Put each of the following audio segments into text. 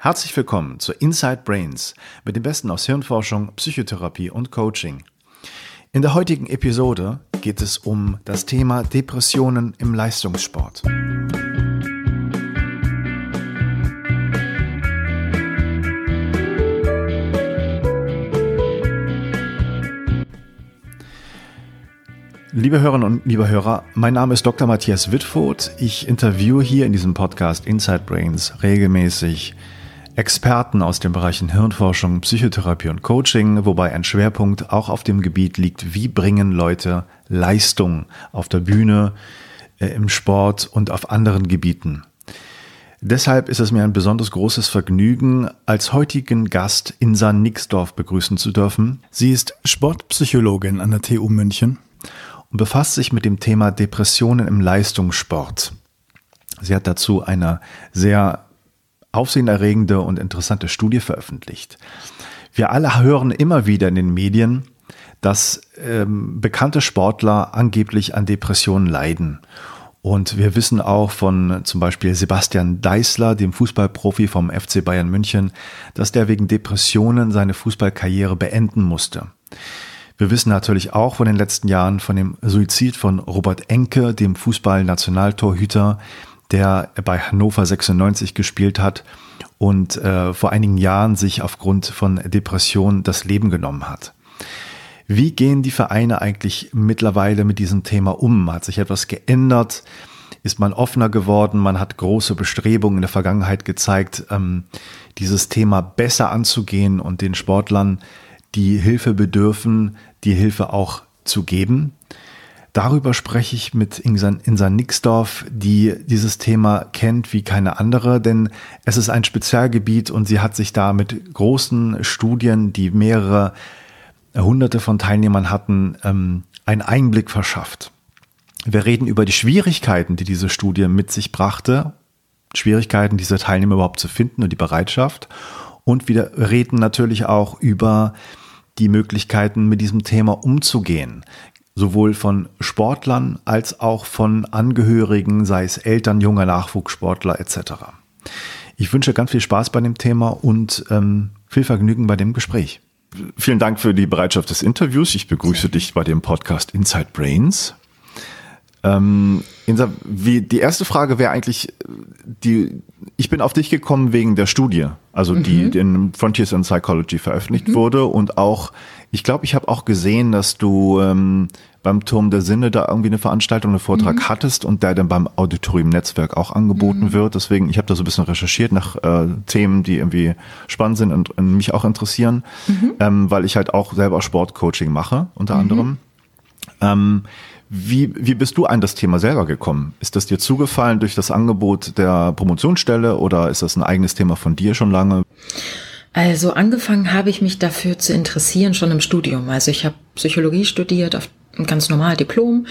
Herzlich willkommen zu Inside Brains mit dem Besten aus Hirnforschung, Psychotherapie und Coaching. In der heutigen Episode geht es um das Thema Depressionen im Leistungssport. Liebe Hörerinnen und liebe Hörer, mein Name ist Dr. Matthias Wittfurt. Ich interviewe hier in diesem Podcast Inside Brains regelmäßig Experten aus den Bereichen Hirnforschung, Psychotherapie und Coaching, wobei ein Schwerpunkt auch auf dem Gebiet liegt, wie bringen Leute Leistung auf der Bühne, äh, im Sport und auf anderen Gebieten. Deshalb ist es mir ein besonders großes Vergnügen, als heutigen Gast Insa Nixdorf begrüßen zu dürfen. Sie ist Sportpsychologin an der TU München und befasst sich mit dem Thema Depressionen im Leistungssport. Sie hat dazu eine sehr aufsehenerregende und interessante Studie veröffentlicht. Wir alle hören immer wieder in den Medien, dass ähm, bekannte Sportler angeblich an Depressionen leiden. Und wir wissen auch von zum Beispiel Sebastian Deißler, dem Fußballprofi vom FC Bayern München, dass der wegen Depressionen seine Fußballkarriere beenden musste. Wir wissen natürlich auch von den letzten Jahren von dem Suizid von Robert Enke, dem Fußball-Nationaltorhüter, der bei Hannover 96 gespielt hat und äh, vor einigen Jahren sich aufgrund von Depression das Leben genommen hat. Wie gehen die Vereine eigentlich mittlerweile mit diesem Thema um? Hat sich etwas geändert? Ist man offener geworden? Man hat große Bestrebungen in der Vergangenheit gezeigt, ähm, dieses Thema besser anzugehen und den Sportlern die Hilfe bedürfen, die Hilfe auch zu geben. Darüber spreche ich mit Insa Nixdorf, die dieses Thema kennt wie keine andere, denn es ist ein Spezialgebiet und sie hat sich da mit großen Studien, die mehrere hunderte von Teilnehmern hatten, ähm, einen Einblick verschafft. Wir reden über die Schwierigkeiten, die diese Studie mit sich brachte, Schwierigkeiten, diese Teilnehmer überhaupt zu finden und die Bereitschaft. Und wir reden natürlich auch über die Möglichkeiten, mit diesem Thema umzugehen. Sowohl von Sportlern als auch von Angehörigen, sei es Eltern, junger Nachwuchssportler etc. Ich wünsche ganz viel Spaß bei dem Thema und ähm, viel Vergnügen bei dem Gespräch. Vielen Dank für die Bereitschaft des Interviews. Ich begrüße dich bei dem Podcast Inside Brains. Ähm, Insa, wie, die erste Frage wäre eigentlich, die, ich bin auf dich gekommen wegen der Studie, also mhm. die in Frontiers in Psychology veröffentlicht mhm. wurde und auch, ich glaube, ich habe auch gesehen, dass du ähm, beim Turm der Sinne da irgendwie eine Veranstaltung, einen Vortrag mhm. hattest und der dann beim Auditorium Netzwerk auch angeboten mhm. wird. Deswegen, ich habe da so ein bisschen recherchiert nach äh, Themen, die irgendwie spannend sind und, und mich auch interessieren, mhm. ähm, weil ich halt auch selber Sportcoaching mache, unter mhm. anderem. Ähm, wie, wie bist du an das Thema selber gekommen? Ist das dir zugefallen durch das Angebot der Promotionsstelle oder ist das ein eigenes Thema von dir schon lange? Also angefangen habe ich mich dafür zu interessieren schon im Studium. Also ich habe Psychologie studiert auf ganz normal Diplom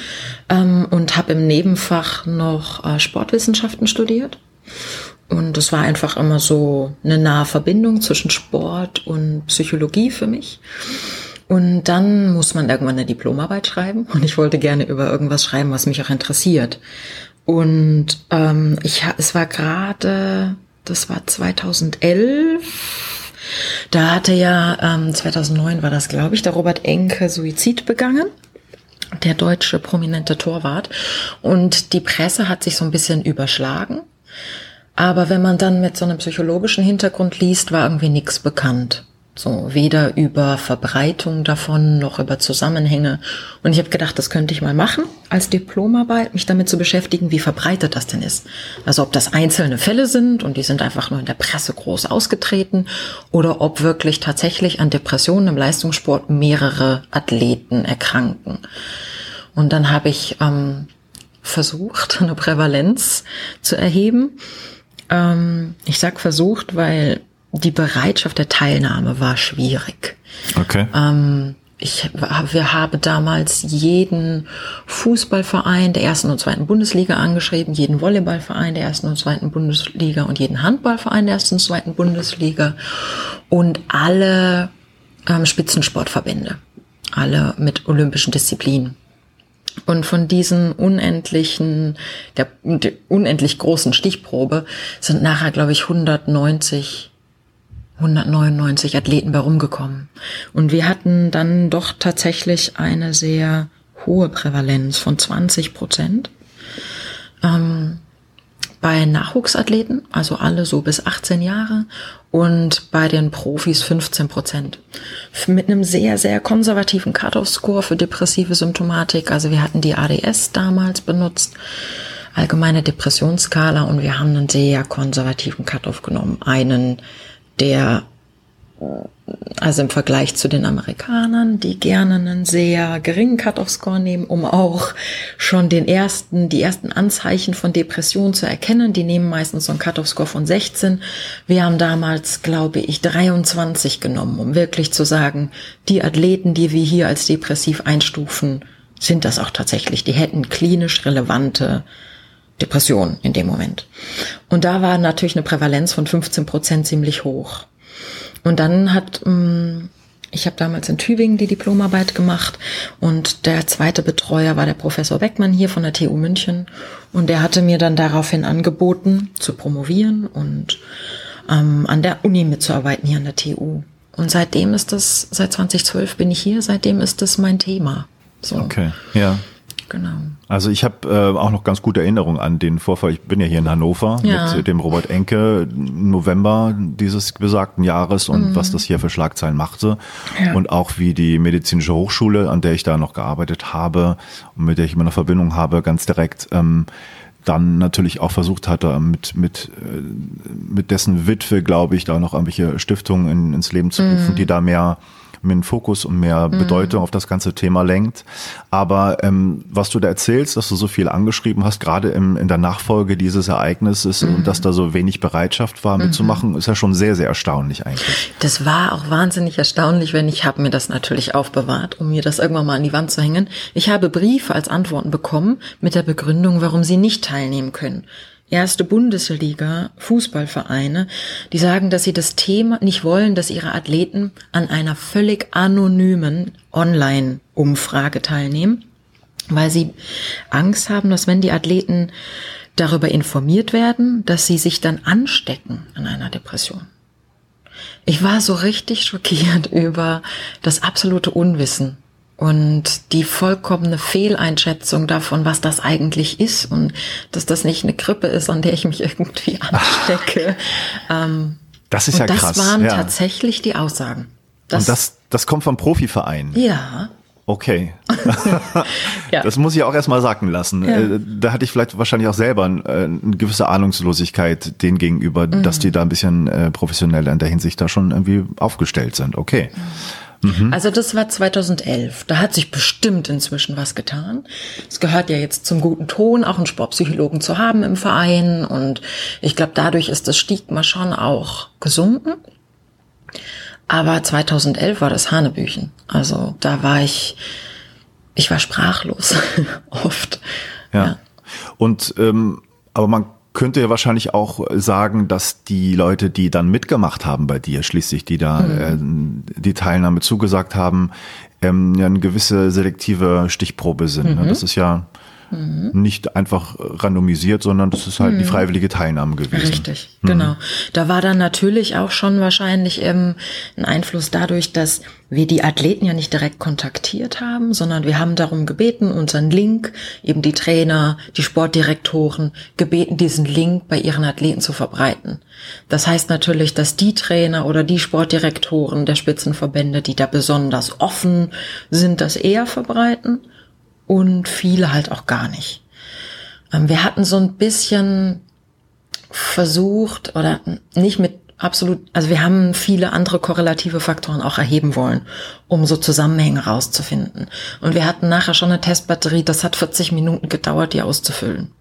ähm, und habe im Nebenfach noch äh, Sportwissenschaften studiert. Und es war einfach immer so eine nahe Verbindung zwischen Sport und Psychologie für mich. Und dann muss man irgendwann eine Diplomarbeit schreiben und ich wollte gerne über irgendwas schreiben, was mich auch interessiert. Und ähm, ich, es war gerade, das war 2011. Da hatte ja, ähm, 2009 war das, glaube ich, der Robert Enke Suizid begangen der deutsche prominente Torwart. Und die Presse hat sich so ein bisschen überschlagen. Aber wenn man dann mit so einem psychologischen Hintergrund liest, war irgendwie nichts bekannt. So weder über Verbreitung davon noch über Zusammenhänge. Und ich habe gedacht, das könnte ich mal machen als Diplomarbeit, mich damit zu beschäftigen, wie verbreitet das denn ist. Also ob das einzelne Fälle sind und die sind einfach nur in der Presse groß ausgetreten oder ob wirklich tatsächlich an Depressionen im Leistungssport mehrere Athleten erkranken. Und dann habe ich ähm, versucht, eine Prävalenz zu erheben. Ähm, ich sag versucht, weil die Bereitschaft der Teilnahme war schwierig. Okay. Ähm, ich, wir haben damals jeden Fußballverein der ersten und zweiten Bundesliga angeschrieben, jeden Volleyballverein der ersten und zweiten Bundesliga und jeden Handballverein der ersten und zweiten Bundesliga und alle ähm, Spitzensportverbände, alle mit olympischen Disziplinen. Und von diesen unendlichen, der, der unendlich großen Stichprobe sind nachher, glaube ich, 190 199 Athleten bei rumgekommen. Und wir hatten dann doch tatsächlich eine sehr hohe Prävalenz von 20 Prozent. Ähm, bei Nachwuchsathleten, also alle so bis 18 Jahre und bei den Profis 15 Prozent. Mit einem sehr, sehr konservativen Cut-off-Score für depressive Symptomatik. Also wir hatten die ADS damals benutzt, allgemeine Depressionsskala und wir haben einen sehr konservativen Cut-off genommen. Einen, der also im Vergleich zu den Amerikanern, die gerne einen sehr geringen Cut-off-Score nehmen, um auch schon den ersten, die ersten Anzeichen von Depression zu erkennen. Die nehmen meistens so einen Cut-off-Score von 16. Wir haben damals, glaube ich, 23 genommen, um wirklich zu sagen, die Athleten, die wir hier als depressiv einstufen, sind das auch tatsächlich. Die hätten klinisch relevante Depression in dem Moment. Und da war natürlich eine Prävalenz von 15 Prozent ziemlich hoch. Und dann hat, mm, ich habe damals in Tübingen die Diplomarbeit gemacht und der zweite Betreuer war der Professor Beckmann hier von der TU München und der hatte mir dann daraufhin angeboten zu promovieren und ähm, an der Uni mitzuarbeiten hier an der TU. Und seitdem ist das, seit 2012 bin ich hier, seitdem ist das mein Thema. So. Okay, ja. Genau. Also ich habe äh, auch noch ganz gute Erinnerungen an den Vorfall. Ich bin ja hier in Hannover ja. mit dem Robert Enke im November dieses besagten Jahres und mhm. was das hier für Schlagzeilen machte. Ja. Und auch wie die medizinische Hochschule, an der ich da noch gearbeitet habe und mit der ich immer eine Verbindung habe, ganz direkt ähm, dann natürlich auch versucht hatte, mit, mit, äh, mit dessen Witwe, glaube ich, da noch irgendwelche Stiftungen in, ins Leben zu rufen, mhm. die da mehr einen Fokus und mehr mhm. Bedeutung auf das ganze Thema lenkt. Aber ähm, was du da erzählst, dass du so viel angeschrieben hast, gerade im, in der Nachfolge dieses Ereignisses mhm. und dass da so wenig Bereitschaft war mitzumachen, mhm. ist ja schon sehr, sehr erstaunlich eigentlich. Das war auch wahnsinnig erstaunlich, wenn ich habe mir das natürlich aufbewahrt, um mir das irgendwann mal an die Wand zu hängen. Ich habe Briefe als Antworten bekommen mit der Begründung, warum sie nicht teilnehmen können erste Bundesliga Fußballvereine, die sagen, dass sie das Thema nicht wollen, dass ihre Athleten an einer völlig anonymen Online-Umfrage teilnehmen, weil sie Angst haben, dass wenn die Athleten darüber informiert werden, dass sie sich dann anstecken an einer Depression. Ich war so richtig schockiert über das absolute Unwissen und die vollkommene Fehleinschätzung davon, was das eigentlich ist und dass das nicht eine Grippe ist, an der ich mich irgendwie anstecke. ähm, das ist ja das krass. Das waren ja. tatsächlich die Aussagen. Das, und das, das kommt vom Profiverein. Ja. Okay. ja. Das muss ich auch erstmal sagen lassen. Ja. Äh, da hatte ich vielleicht wahrscheinlich auch selber eine, äh, eine gewisse Ahnungslosigkeit denen gegenüber, mhm. dass die da ein bisschen äh, professioneller in der Hinsicht da schon irgendwie aufgestellt sind. Okay. Mhm. Mhm. Also das war 2011. Da hat sich bestimmt inzwischen was getan. Es gehört ja jetzt zum guten Ton, auch einen Sportpsychologen zu haben im Verein. Und ich glaube, dadurch ist das Stigma schon auch gesunken. Aber 2011 war das Hanebüchen. Also da war ich, ich war sprachlos oft. Ja. ja. Und ähm, aber man könnte ja wahrscheinlich auch sagen, dass die Leute, die dann mitgemacht haben bei dir, schließlich, die da mhm. äh, die Teilnahme zugesagt haben, ähm, ja eine gewisse selektive Stichprobe sind. Ne? Mhm. Das ist ja Mhm. Nicht einfach randomisiert, sondern das ist halt mhm. die freiwillige Teilnahme gewesen. Richtig, mhm. genau. Da war dann natürlich auch schon wahrscheinlich ähm, ein Einfluss dadurch, dass wir die Athleten ja nicht direkt kontaktiert haben, sondern wir haben darum gebeten, unseren Link, eben die Trainer, die Sportdirektoren, gebeten, diesen Link bei ihren Athleten zu verbreiten. Das heißt natürlich, dass die Trainer oder die Sportdirektoren der Spitzenverbände, die da besonders offen sind, das eher verbreiten und viele halt auch gar nicht. Ähm, wir hatten so ein bisschen versucht oder nicht mit absolut, also wir haben viele andere korrelative Faktoren auch erheben wollen, um so Zusammenhänge rauszufinden. Und wir hatten nachher schon eine Testbatterie, das hat 40 Minuten gedauert, die auszufüllen.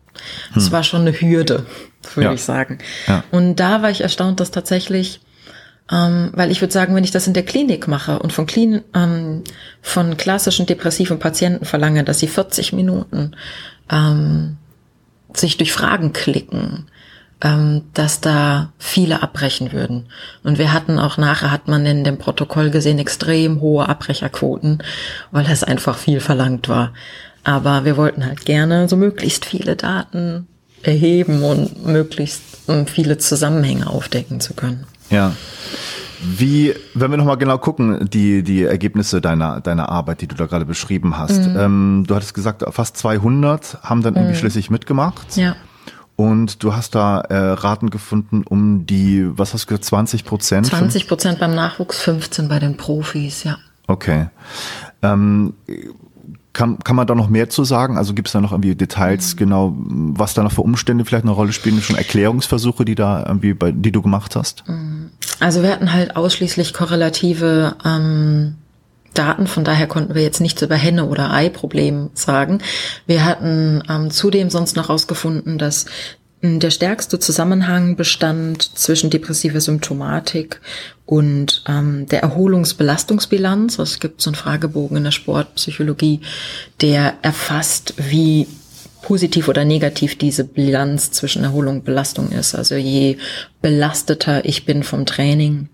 Das hm. war schon eine Hürde, würde ja. ich sagen. Ja. Und da war ich erstaunt, dass tatsächlich ähm, weil ich würde sagen, wenn ich das in der Klinik mache und von, Klin ähm, von klassischen depressiven Patienten verlange, dass sie 40 Minuten ähm, sich durch Fragen klicken, ähm, dass da viele abbrechen würden. Und wir hatten auch nachher, hat man in dem Protokoll gesehen, extrem hohe Abbrecherquoten, weil das einfach viel verlangt war. Aber wir wollten halt gerne so möglichst viele Daten erheben und möglichst viele Zusammenhänge aufdecken zu können. Ja. Wie, wenn wir nochmal genau gucken, die, die Ergebnisse deiner, deiner Arbeit, die du da gerade beschrieben hast. Mhm. Ähm, du hattest gesagt, fast 200 haben dann irgendwie mhm. schließlich mitgemacht. Ja. Und du hast da äh, Raten gefunden um die, was hast du gesagt, 20 Prozent? 20 Prozent beim Nachwuchs, 15 bei den Profis, ja. Okay. Ähm, kann, kann man da noch mehr zu sagen? Also gibt es da noch irgendwie Details, mhm. genau, was da noch für Umstände vielleicht eine Rolle spielen? Schon Erklärungsversuche, die da irgendwie bei, die du gemacht hast? Mhm. Also wir hatten halt ausschließlich korrelative ähm, Daten, von daher konnten wir jetzt nichts über Henne- oder Ei-Problem sagen. Wir hatten ähm, zudem sonst noch herausgefunden, dass der stärkste Zusammenhang bestand zwischen depressiver Symptomatik und ähm, der Erholungsbelastungsbilanz. Es gibt so einen Fragebogen in der Sportpsychologie, der erfasst, wie positiv oder negativ diese Bilanz zwischen Erholung und Belastung ist. Also je belasteter ich bin vom Training,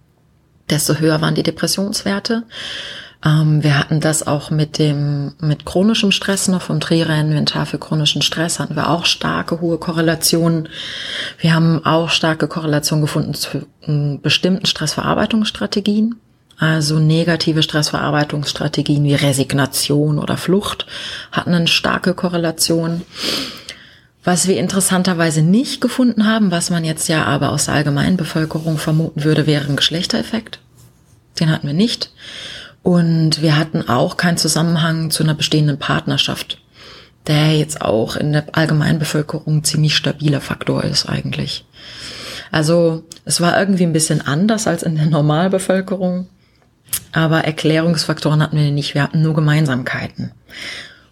desto höher waren die Depressionswerte. Ähm, wir hatten das auch mit dem, mit chronischem Stress noch vom Trierer-Inventar für chronischen Stress hatten wir auch starke, hohe Korrelationen. Wir haben auch starke Korrelationen gefunden zu äh, bestimmten Stressverarbeitungsstrategien. Also negative Stressverarbeitungsstrategien wie Resignation oder Flucht hatten eine starke Korrelation. Was wir interessanterweise nicht gefunden haben, was man jetzt ja aber aus der allgemeinen Bevölkerung vermuten würde, wäre ein Geschlechtereffekt. Den hatten wir nicht. Und wir hatten auch keinen Zusammenhang zu einer bestehenden Partnerschaft, der jetzt auch in der Allgemeinbevölkerung ziemlich stabiler Faktor ist eigentlich. Also es war irgendwie ein bisschen anders als in der Normalbevölkerung, aber Erklärungsfaktoren hatten wir nicht, wir hatten nur Gemeinsamkeiten.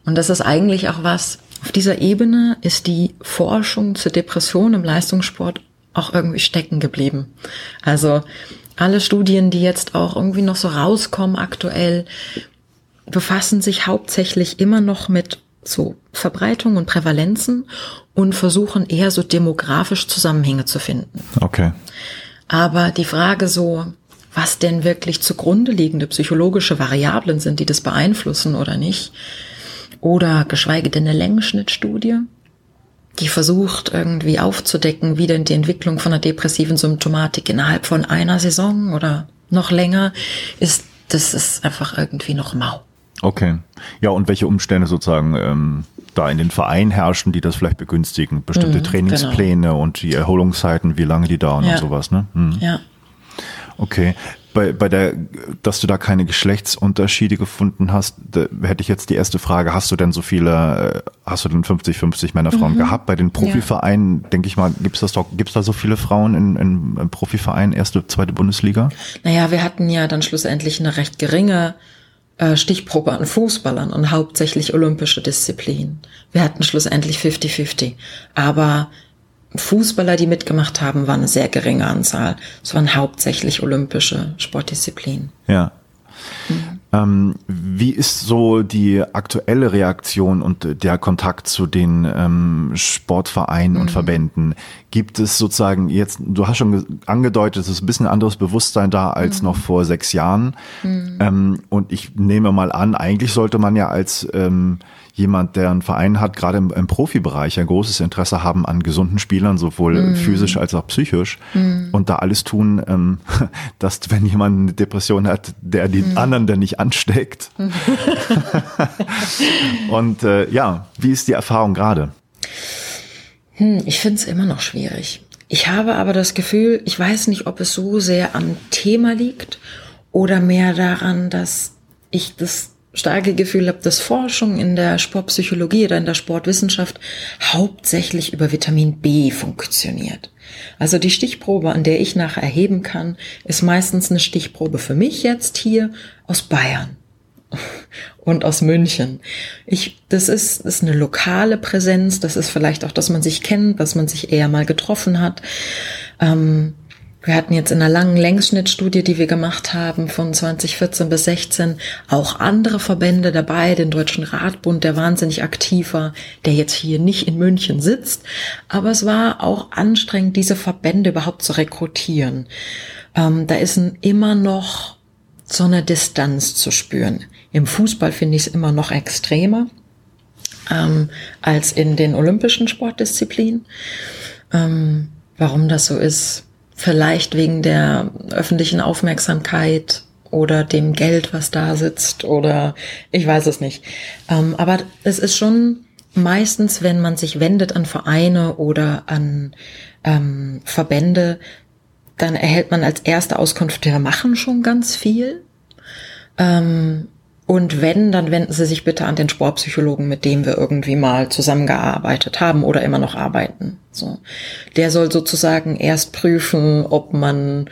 Und das ist eigentlich auch was, auf dieser Ebene ist die Forschung zur Depression im Leistungssport auch irgendwie stecken geblieben. Also alle Studien, die jetzt auch irgendwie noch so rauskommen aktuell, befassen sich hauptsächlich immer noch mit so Verbreitung und Prävalenzen und versuchen eher so demografisch Zusammenhänge zu finden. Okay. Aber die Frage so, was denn wirklich zugrunde liegende psychologische Variablen sind, die das beeinflussen oder nicht, oder geschweige denn eine Längenschnittstudie, die versucht irgendwie aufzudecken, wie denn die Entwicklung von einer depressiven Symptomatik innerhalb von einer Saison oder noch länger ist, das ist einfach irgendwie noch mau. Okay. Ja, und welche Umstände sozusagen ähm, da in den Vereinen herrschen, die das vielleicht begünstigen? Bestimmte mhm, Trainingspläne genau. und die Erholungszeiten, wie lange die dauern ja. und sowas, ne? Mhm. Ja. Okay bei, bei der, dass du da keine Geschlechtsunterschiede gefunden hast, hätte ich jetzt die erste Frage, hast du denn so viele, äh, hast du denn 50, 50 Männer, Frauen mhm. gehabt? Bei den Profivereinen, ja. denke ich mal, gibt's das doch, gibt's da so viele Frauen in, in, in Profivereinen, erste, zweite Bundesliga? Naja, wir hatten ja dann schlussendlich eine recht geringe äh, Stichprobe an Fußballern und hauptsächlich olympische Disziplinen. Wir hatten schlussendlich 50-50. Aber Fußballer, die mitgemacht haben, waren eine sehr geringe Anzahl. Es waren hauptsächlich olympische Sportdisziplinen. Ja. Mhm. Ähm, wie ist so die aktuelle Reaktion und der Kontakt zu den ähm, Sportvereinen mhm. und Verbänden? Gibt es sozusagen jetzt, du hast schon angedeutet, es ist ein bisschen anderes Bewusstsein da als mhm. noch vor sechs Jahren. Mhm. Ähm, und ich nehme mal an, eigentlich sollte man ja als ähm, jemand, der einen Verein hat, gerade im, im Profibereich ein großes Interesse haben an gesunden Spielern, sowohl mm. physisch als auch psychisch mm. und da alles tun, ähm, dass wenn jemand eine Depression hat, der die mm. anderen dann nicht ansteckt. und äh, ja, wie ist die Erfahrung gerade? Hm, ich finde es immer noch schwierig. Ich habe aber das Gefühl, ich weiß nicht, ob es so sehr am Thema liegt oder mehr daran, dass ich das starke Gefühl habe, dass Forschung in der Sportpsychologie oder in der Sportwissenschaft hauptsächlich über Vitamin B funktioniert. Also die Stichprobe, an der ich nachher erheben kann, ist meistens eine Stichprobe für mich jetzt hier aus Bayern und aus München. Ich, das ist, ist eine lokale Präsenz. Das ist vielleicht auch, dass man sich kennt, dass man sich eher mal getroffen hat. Ähm, wir hatten jetzt in einer langen Längsschnittstudie, die wir gemacht haben, von 2014 bis 16 auch andere Verbände dabei, den Deutschen Radbund, der wahnsinnig aktiv war, der jetzt hier nicht in München sitzt. Aber es war auch anstrengend, diese Verbände überhaupt zu rekrutieren. Ähm, da ist ein, immer noch so eine Distanz zu spüren. Im Fußball finde ich es immer noch extremer ähm, als in den olympischen Sportdisziplinen. Ähm, warum das so ist, vielleicht wegen der öffentlichen Aufmerksamkeit oder dem Geld, was da sitzt oder ich weiß es nicht. Ähm, aber es ist schon meistens, wenn man sich wendet an Vereine oder an ähm, Verbände, dann erhält man als erste Auskunft, wir machen schon ganz viel. Ähm, und wenn, dann wenden Sie sich bitte an den Sportpsychologen, mit dem wir irgendwie mal zusammengearbeitet haben oder immer noch arbeiten. So. Der soll sozusagen erst prüfen, ob man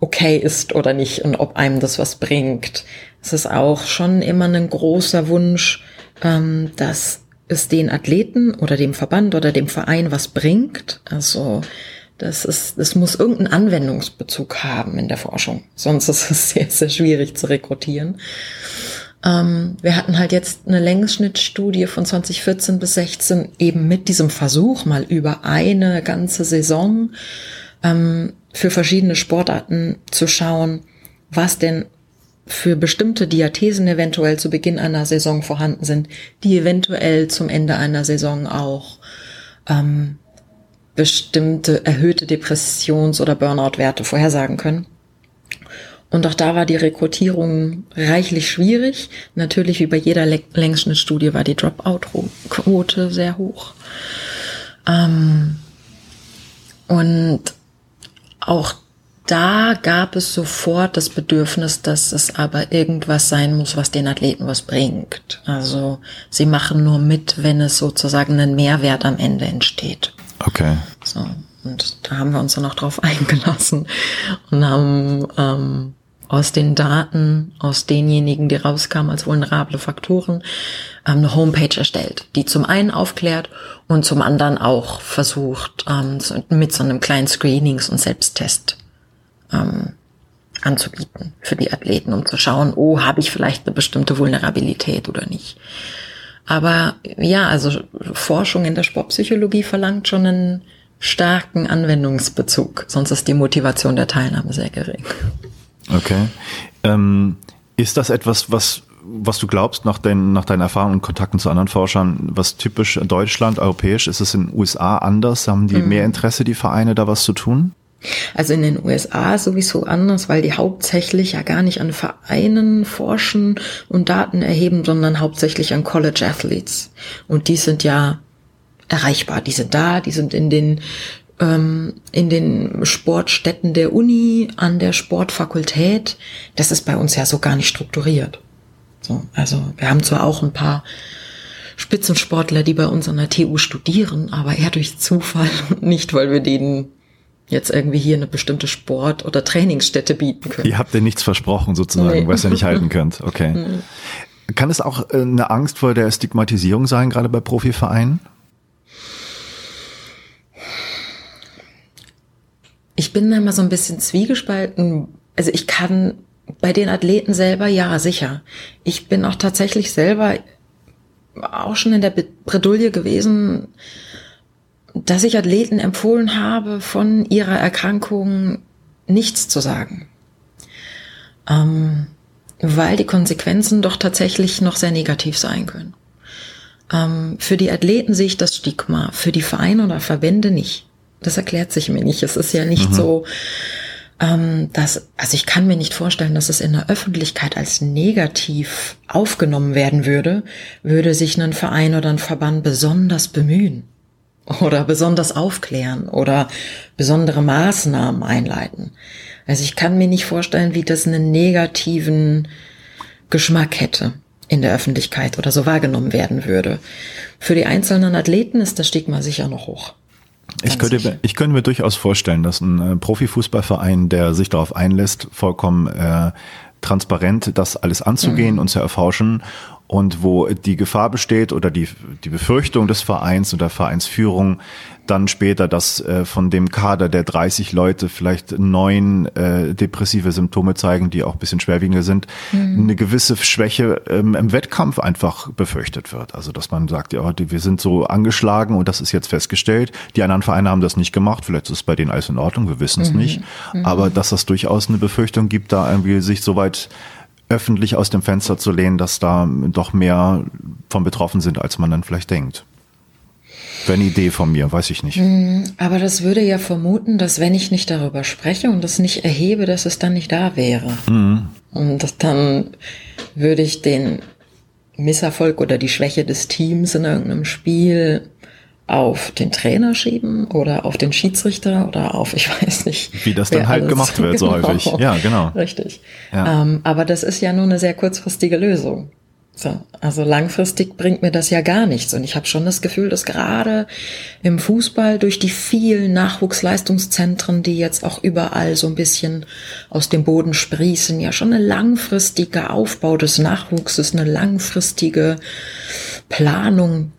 okay ist oder nicht und ob einem das was bringt. Es ist auch schon immer ein großer Wunsch, ähm, dass es den Athleten oder dem Verband oder dem Verein was bringt. Also das ist, es muss irgendeinen Anwendungsbezug haben in der Forschung. Sonst ist es sehr, sehr schwierig zu rekrutieren. Ähm, wir hatten halt jetzt eine Längsschnittstudie von 2014 bis 16 eben mit diesem Versuch mal über eine ganze Saison ähm, für verschiedene Sportarten zu schauen, was denn für bestimmte Diathesen eventuell zu Beginn einer Saison vorhanden sind, die eventuell zum Ende einer Saison auch ähm, bestimmte erhöhte Depressions- oder Burnout-Werte vorhersagen können. Und auch da war die Rekrutierung reichlich schwierig. Natürlich wie bei jeder Längsschnittstudie war die Dropout-Quote sehr hoch. Ähm, und auch da gab es sofort das Bedürfnis, dass es aber irgendwas sein muss, was den Athleten was bringt. Also sie machen nur mit, wenn es sozusagen einen Mehrwert am Ende entsteht. Okay. So. Und da haben wir uns dann auch drauf eingelassen und haben ähm, aus den Daten, aus denjenigen, die rauskamen als vulnerable Faktoren, ähm, eine Homepage erstellt, die zum einen aufklärt und zum anderen auch versucht, ähm, mit so einem kleinen Screenings- und Selbsttest ähm, anzubieten für die Athleten, um zu schauen, oh, habe ich vielleicht eine bestimmte Vulnerabilität oder nicht. Aber ja, also Forschung in der Sportpsychologie verlangt schon einen starken Anwendungsbezug, sonst ist die Motivation der Teilnahme sehr gering. Okay. Ähm, ist das etwas, was, was du glaubst, nach, dein, nach deinen Erfahrungen und Kontakten zu anderen Forschern, was typisch Deutschland, europäisch, ist es in den USA anders? Haben die mhm. mehr Interesse, die Vereine, da was zu tun? Also in den USA sowieso anders, weil die hauptsächlich ja gar nicht an Vereinen forschen und Daten erheben, sondern hauptsächlich an College Athletes. Und die sind ja erreichbar, die sind da, die sind in den ähm, in den Sportstätten der Uni, an der Sportfakultät. Das ist bei uns ja so gar nicht strukturiert. So, also wir haben zwar auch ein paar Spitzensportler, die bei uns an der TU studieren, aber eher durch Zufall und nicht, weil wir denen jetzt irgendwie hier eine bestimmte Sport- oder Trainingsstätte bieten können. Ihr habt ja nichts versprochen sozusagen, nee. was ihr nicht halten könnt. Okay. Mhm. Kann es auch äh, eine Angst vor der Stigmatisierung sein, gerade bei Profivereinen? Ich bin da immer so ein bisschen zwiegespalten. Also ich kann bei den Athleten selber, ja, sicher. Ich bin auch tatsächlich selber auch schon in der Bredouille gewesen, dass ich Athleten empfohlen habe, von ihrer Erkrankung nichts zu sagen. Ähm, weil die Konsequenzen doch tatsächlich noch sehr negativ sein können. Ähm, für die Athleten sehe ich das Stigma, für die Vereine oder Verbände nicht. Das erklärt sich mir nicht. Es ist ja nicht mhm. so, ähm, dass, also ich kann mir nicht vorstellen, dass es in der Öffentlichkeit als negativ aufgenommen werden würde, würde sich ein Verein oder ein Verband besonders bemühen oder besonders aufklären oder besondere Maßnahmen einleiten. Also ich kann mir nicht vorstellen, wie das einen negativen Geschmack hätte in der Öffentlichkeit oder so wahrgenommen werden würde. Für die einzelnen Athleten ist das Stigma sicher noch hoch. Ich könnte, mir, ich könnte mir durchaus vorstellen, dass ein äh, Profifußballverein, der sich darauf einlässt, vollkommen äh, transparent das alles anzugehen mhm. und zu erforschen und wo die Gefahr besteht oder die, die Befürchtung des Vereins und der Vereinsführung dann später, dass äh, von dem Kader der 30 Leute vielleicht neun äh, depressive Symptome zeigen, die auch ein bisschen schwerwiegender sind, mhm. eine gewisse Schwäche ähm, im Wettkampf einfach befürchtet wird. Also dass man sagt, ja, wir sind so angeschlagen und das ist jetzt festgestellt. Die anderen Vereine haben das nicht gemacht, vielleicht ist es bei denen alles in Ordnung, wir wissen es mhm. nicht. Mhm. Aber dass das durchaus eine Befürchtung gibt, da irgendwie sich so weit öffentlich aus dem Fenster zu lehnen, dass da doch mehr von betroffen sind, als man dann vielleicht denkt. Wäre eine Idee von mir, weiß ich nicht. Mhm, aber das würde ja vermuten, dass wenn ich nicht darüber spreche und das nicht erhebe, dass es dann nicht da wäre. Mhm. Und dann würde ich den Misserfolg oder die Schwäche des Teams in irgendeinem Spiel auf den Trainer schieben oder auf den Schiedsrichter oder auf, ich weiß nicht. Wie das dann halt gemacht wird, genau. so häufig. Ja, genau. Richtig. Ja. Ähm, aber das ist ja nur eine sehr kurzfristige Lösung. So, also langfristig bringt mir das ja gar nichts. Und ich habe schon das Gefühl, dass gerade im Fußball durch die vielen Nachwuchsleistungszentren, die jetzt auch überall so ein bisschen aus dem Boden sprießen, ja schon eine langfristige Aufbau des Nachwuchses, eine langfristige Planung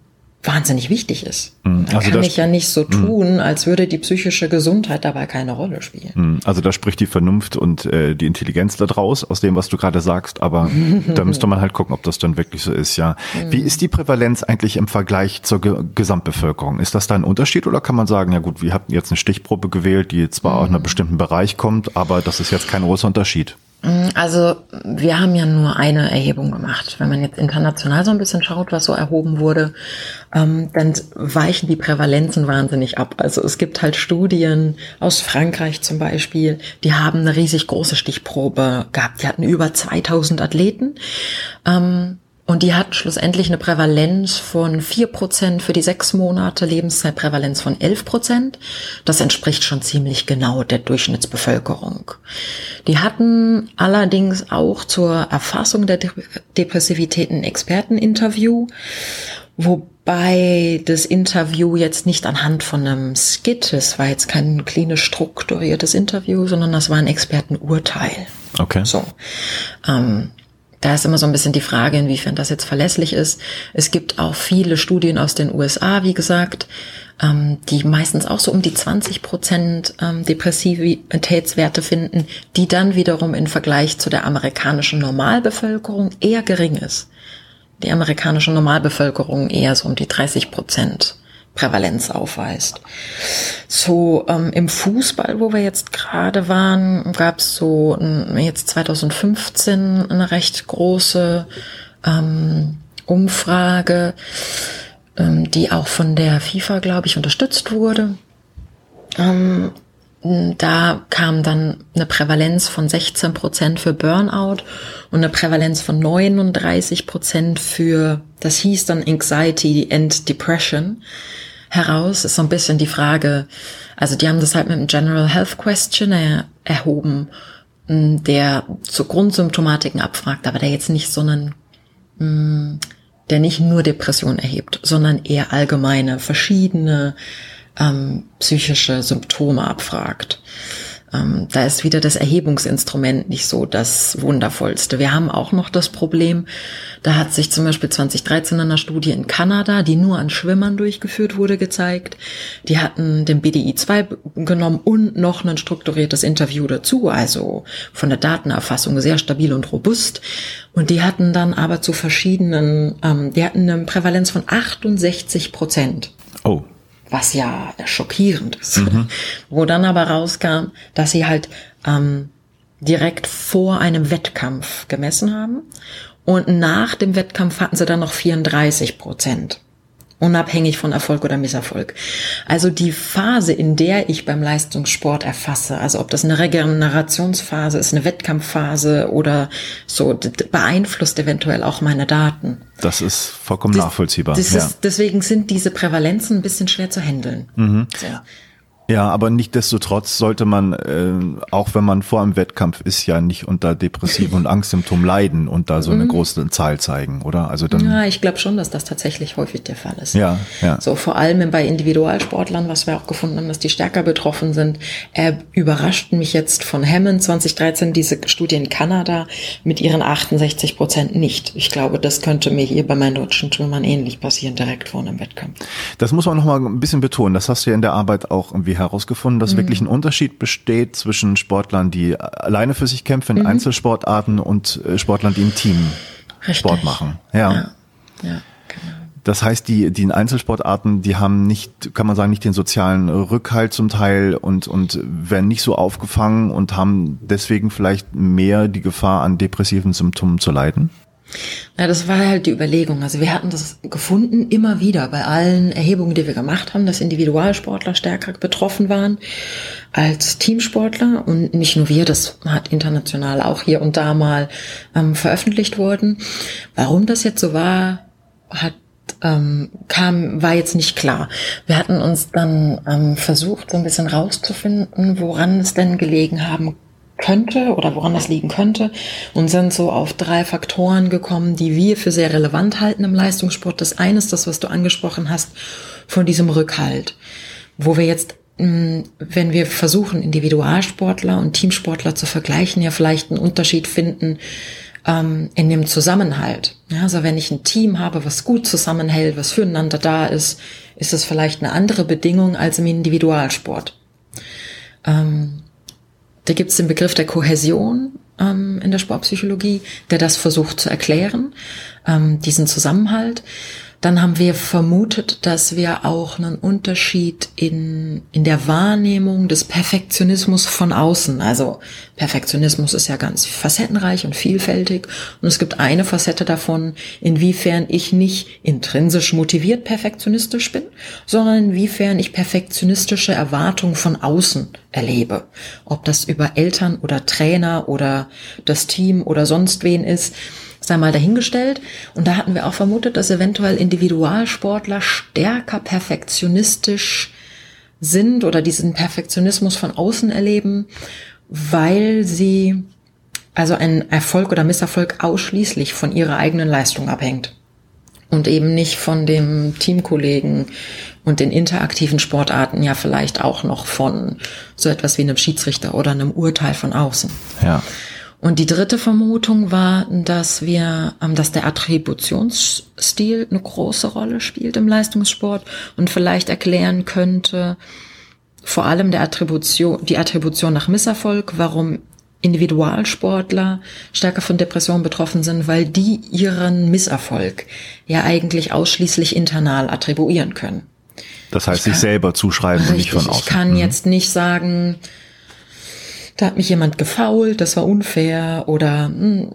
wahnsinnig wichtig ist. Mhm. Also kann ich ja nicht so mhm. tun, als würde die psychische Gesundheit dabei keine Rolle spielen. Mhm. Also da spricht die Vernunft und äh, die Intelligenz da draus, aus dem, was du gerade sagst, aber da müsste man halt gucken, ob das dann wirklich so ist, ja. Wie ist die Prävalenz eigentlich im Vergleich zur Ge Gesamtbevölkerung? Ist das da ein Unterschied oder kann man sagen, ja gut, wir hatten jetzt eine Stichprobe gewählt, die zwar aus einem bestimmten Bereich kommt, aber das ist jetzt kein großer Unterschied? Mm, also wir haben ja nur eine Erhebung gemacht. Wenn man jetzt international so ein bisschen schaut, was so erhoben wurde, ähm, dann weichen die Prävalenzen wahnsinnig ab. Also es gibt halt Studien aus Frankreich zum Beispiel, die haben eine riesig große Stichprobe gehabt. Die hatten über 2000 Athleten. Ähm, und die hatten schlussendlich eine Prävalenz von vier Prozent für die sechs Monate, Lebenszeitprävalenz von elf Prozent. Das entspricht schon ziemlich genau der Durchschnittsbevölkerung. Die hatten allerdings auch zur Erfassung der Depressivität ein Experteninterview, wobei das Interview jetzt nicht anhand von einem Skit, es war jetzt kein klinisch strukturiertes Interview, sondern das war ein Expertenurteil. Okay. So. Ähm, da ist immer so ein bisschen die Frage, inwiefern das jetzt verlässlich ist. Es gibt auch viele Studien aus den USA, wie gesagt, ähm, die meistens auch so um die 20 Prozent ähm, Depressivitätswerte finden, die dann wiederum im Vergleich zu der amerikanischen Normalbevölkerung eher gering ist. Die amerikanische Normalbevölkerung eher so um die 30 Prozent. Prävalenz aufweist. So ähm, im Fußball, wo wir jetzt gerade waren, gab es so ähm, jetzt 2015 eine recht große ähm, Umfrage, ähm, die auch von der FIFA, glaube ich, unterstützt wurde. Ähm, da kam dann eine Prävalenz von 16 Prozent für Burnout und eine Prävalenz von 39 Prozent für, das hieß dann Anxiety and Depression heraus. Ist so ein bisschen die Frage, also die haben das halt mit dem General Health Questionnaire erhoben, der zu Grundsymptomatiken abfragt, aber der jetzt nicht so einen, der nicht nur Depression erhebt, sondern eher allgemeine, verschiedene ähm, psychische Symptome abfragt. Ähm, da ist wieder das Erhebungsinstrument nicht so das Wundervollste. Wir haben auch noch das Problem, da hat sich zum Beispiel 2013 in einer Studie in Kanada, die nur an Schwimmern durchgeführt wurde, gezeigt. Die hatten den BDI-2 genommen und noch ein strukturiertes Interview dazu, also von der Datenerfassung sehr stabil und robust. Und die hatten dann aber zu verschiedenen, ähm, die hatten eine Prävalenz von 68 Prozent. Oh was ja schockierend ist. Mhm. Wo dann aber rauskam, dass sie halt ähm, direkt vor einem Wettkampf gemessen haben und nach dem Wettkampf hatten sie dann noch 34 Prozent unabhängig von Erfolg oder Misserfolg. Also die Phase, in der ich beim Leistungssport erfasse, also ob das eine Regenerationsphase ist, eine Wettkampfphase oder so, beeinflusst eventuell auch meine Daten. Das ist vollkommen das, nachvollziehbar. Das ja. ist, deswegen sind diese Prävalenzen ein bisschen schwer zu handeln. Mhm. So. Ja, aber nichtdestotrotz sollte man, äh, auch wenn man vor einem Wettkampf ist, ja nicht unter depressiven und Angstsymptomen leiden und da so eine mhm. große Zahl zeigen, oder? Also dann. Ja, ich glaube schon, dass das tatsächlich häufig der Fall ist. Ja, ja. So vor allem bei Individualsportlern, was wir auch gefunden haben, dass die stärker betroffen sind. Er überraschten mich jetzt von Hammond 2013 diese Studie in Kanada mit ihren 68 Prozent nicht. Ich glaube, das könnte mir hier bei meinen deutschen Schwimmern ähnlich passieren, direkt vor einem Wettkampf. Das muss man noch mal ein bisschen betonen. Das hast du ja in der Arbeit auch irgendwie herausgefunden, dass mhm. wirklich ein Unterschied besteht zwischen Sportlern, die alleine für sich kämpfen in mhm. Einzelsportarten und äh, Sportlern, die im Team Richtig. Sport machen. Ja. ja. ja genau. Das heißt, die, die in Einzelsportarten, die haben nicht, kann man sagen, nicht den sozialen Rückhalt zum Teil und, und werden nicht so aufgefangen und haben deswegen vielleicht mehr die Gefahr, an depressiven Symptomen zu leiden? Na, das war halt die Überlegung. Also wir hatten das gefunden immer wieder bei allen Erhebungen, die wir gemacht haben, dass Individualsportler stärker betroffen waren als Teamsportler und nicht nur wir, das hat international auch hier und da mal ähm, veröffentlicht worden. Warum das jetzt so war, hat ähm, kam, war jetzt nicht klar. Wir hatten uns dann ähm, versucht, so ein bisschen rauszufinden, woran es denn gelegen haben könnte oder woran das liegen könnte und sind so auf drei Faktoren gekommen, die wir für sehr relevant halten im Leistungssport. Das eine ist das, was du angesprochen hast, von diesem Rückhalt, wo wir jetzt mm, wenn wir versuchen, Individualsportler und Teamsportler zu vergleichen, ja vielleicht einen Unterschied finden ähm, in dem Zusammenhalt. Ja, also wenn ich ein Team habe, was gut zusammenhält, was füreinander da ist, ist es vielleicht eine andere Bedingung als im Individualsport. Ähm, da gibt es den Begriff der Kohäsion ähm, in der Sportpsychologie, der das versucht zu erklären, ähm, diesen Zusammenhalt. Dann haben wir vermutet, dass wir auch einen Unterschied in, in der Wahrnehmung des Perfektionismus von außen, also Perfektionismus ist ja ganz facettenreich und vielfältig. Und es gibt eine Facette davon, inwiefern ich nicht intrinsisch motiviert perfektionistisch bin, sondern inwiefern ich perfektionistische Erwartungen von außen erlebe. Ob das über Eltern oder Trainer oder das Team oder sonst wen ist sei mal dahingestellt. Und da hatten wir auch vermutet, dass eventuell Individualsportler stärker perfektionistisch sind oder diesen Perfektionismus von außen erleben, weil sie also ein Erfolg oder Misserfolg ausschließlich von ihrer eigenen Leistung abhängt und eben nicht von dem Teamkollegen und den interaktiven Sportarten ja vielleicht auch noch von so etwas wie einem Schiedsrichter oder einem Urteil von außen. Ja. Und die dritte Vermutung war, dass wir, ähm, dass der Attributionsstil eine große Rolle spielt im Leistungssport und vielleicht erklären könnte, vor allem der Attribution, die Attribution nach Misserfolg, warum Individualsportler stärker von Depressionen betroffen sind, weil die ihren Misserfolg ja eigentlich ausschließlich internal attribuieren können. Das heißt, kann, sich selber zuschreiben richtig, und nicht von außen. Ich kann mhm. jetzt nicht sagen, da hat mich jemand gefault, das war unfair oder, mh, hm,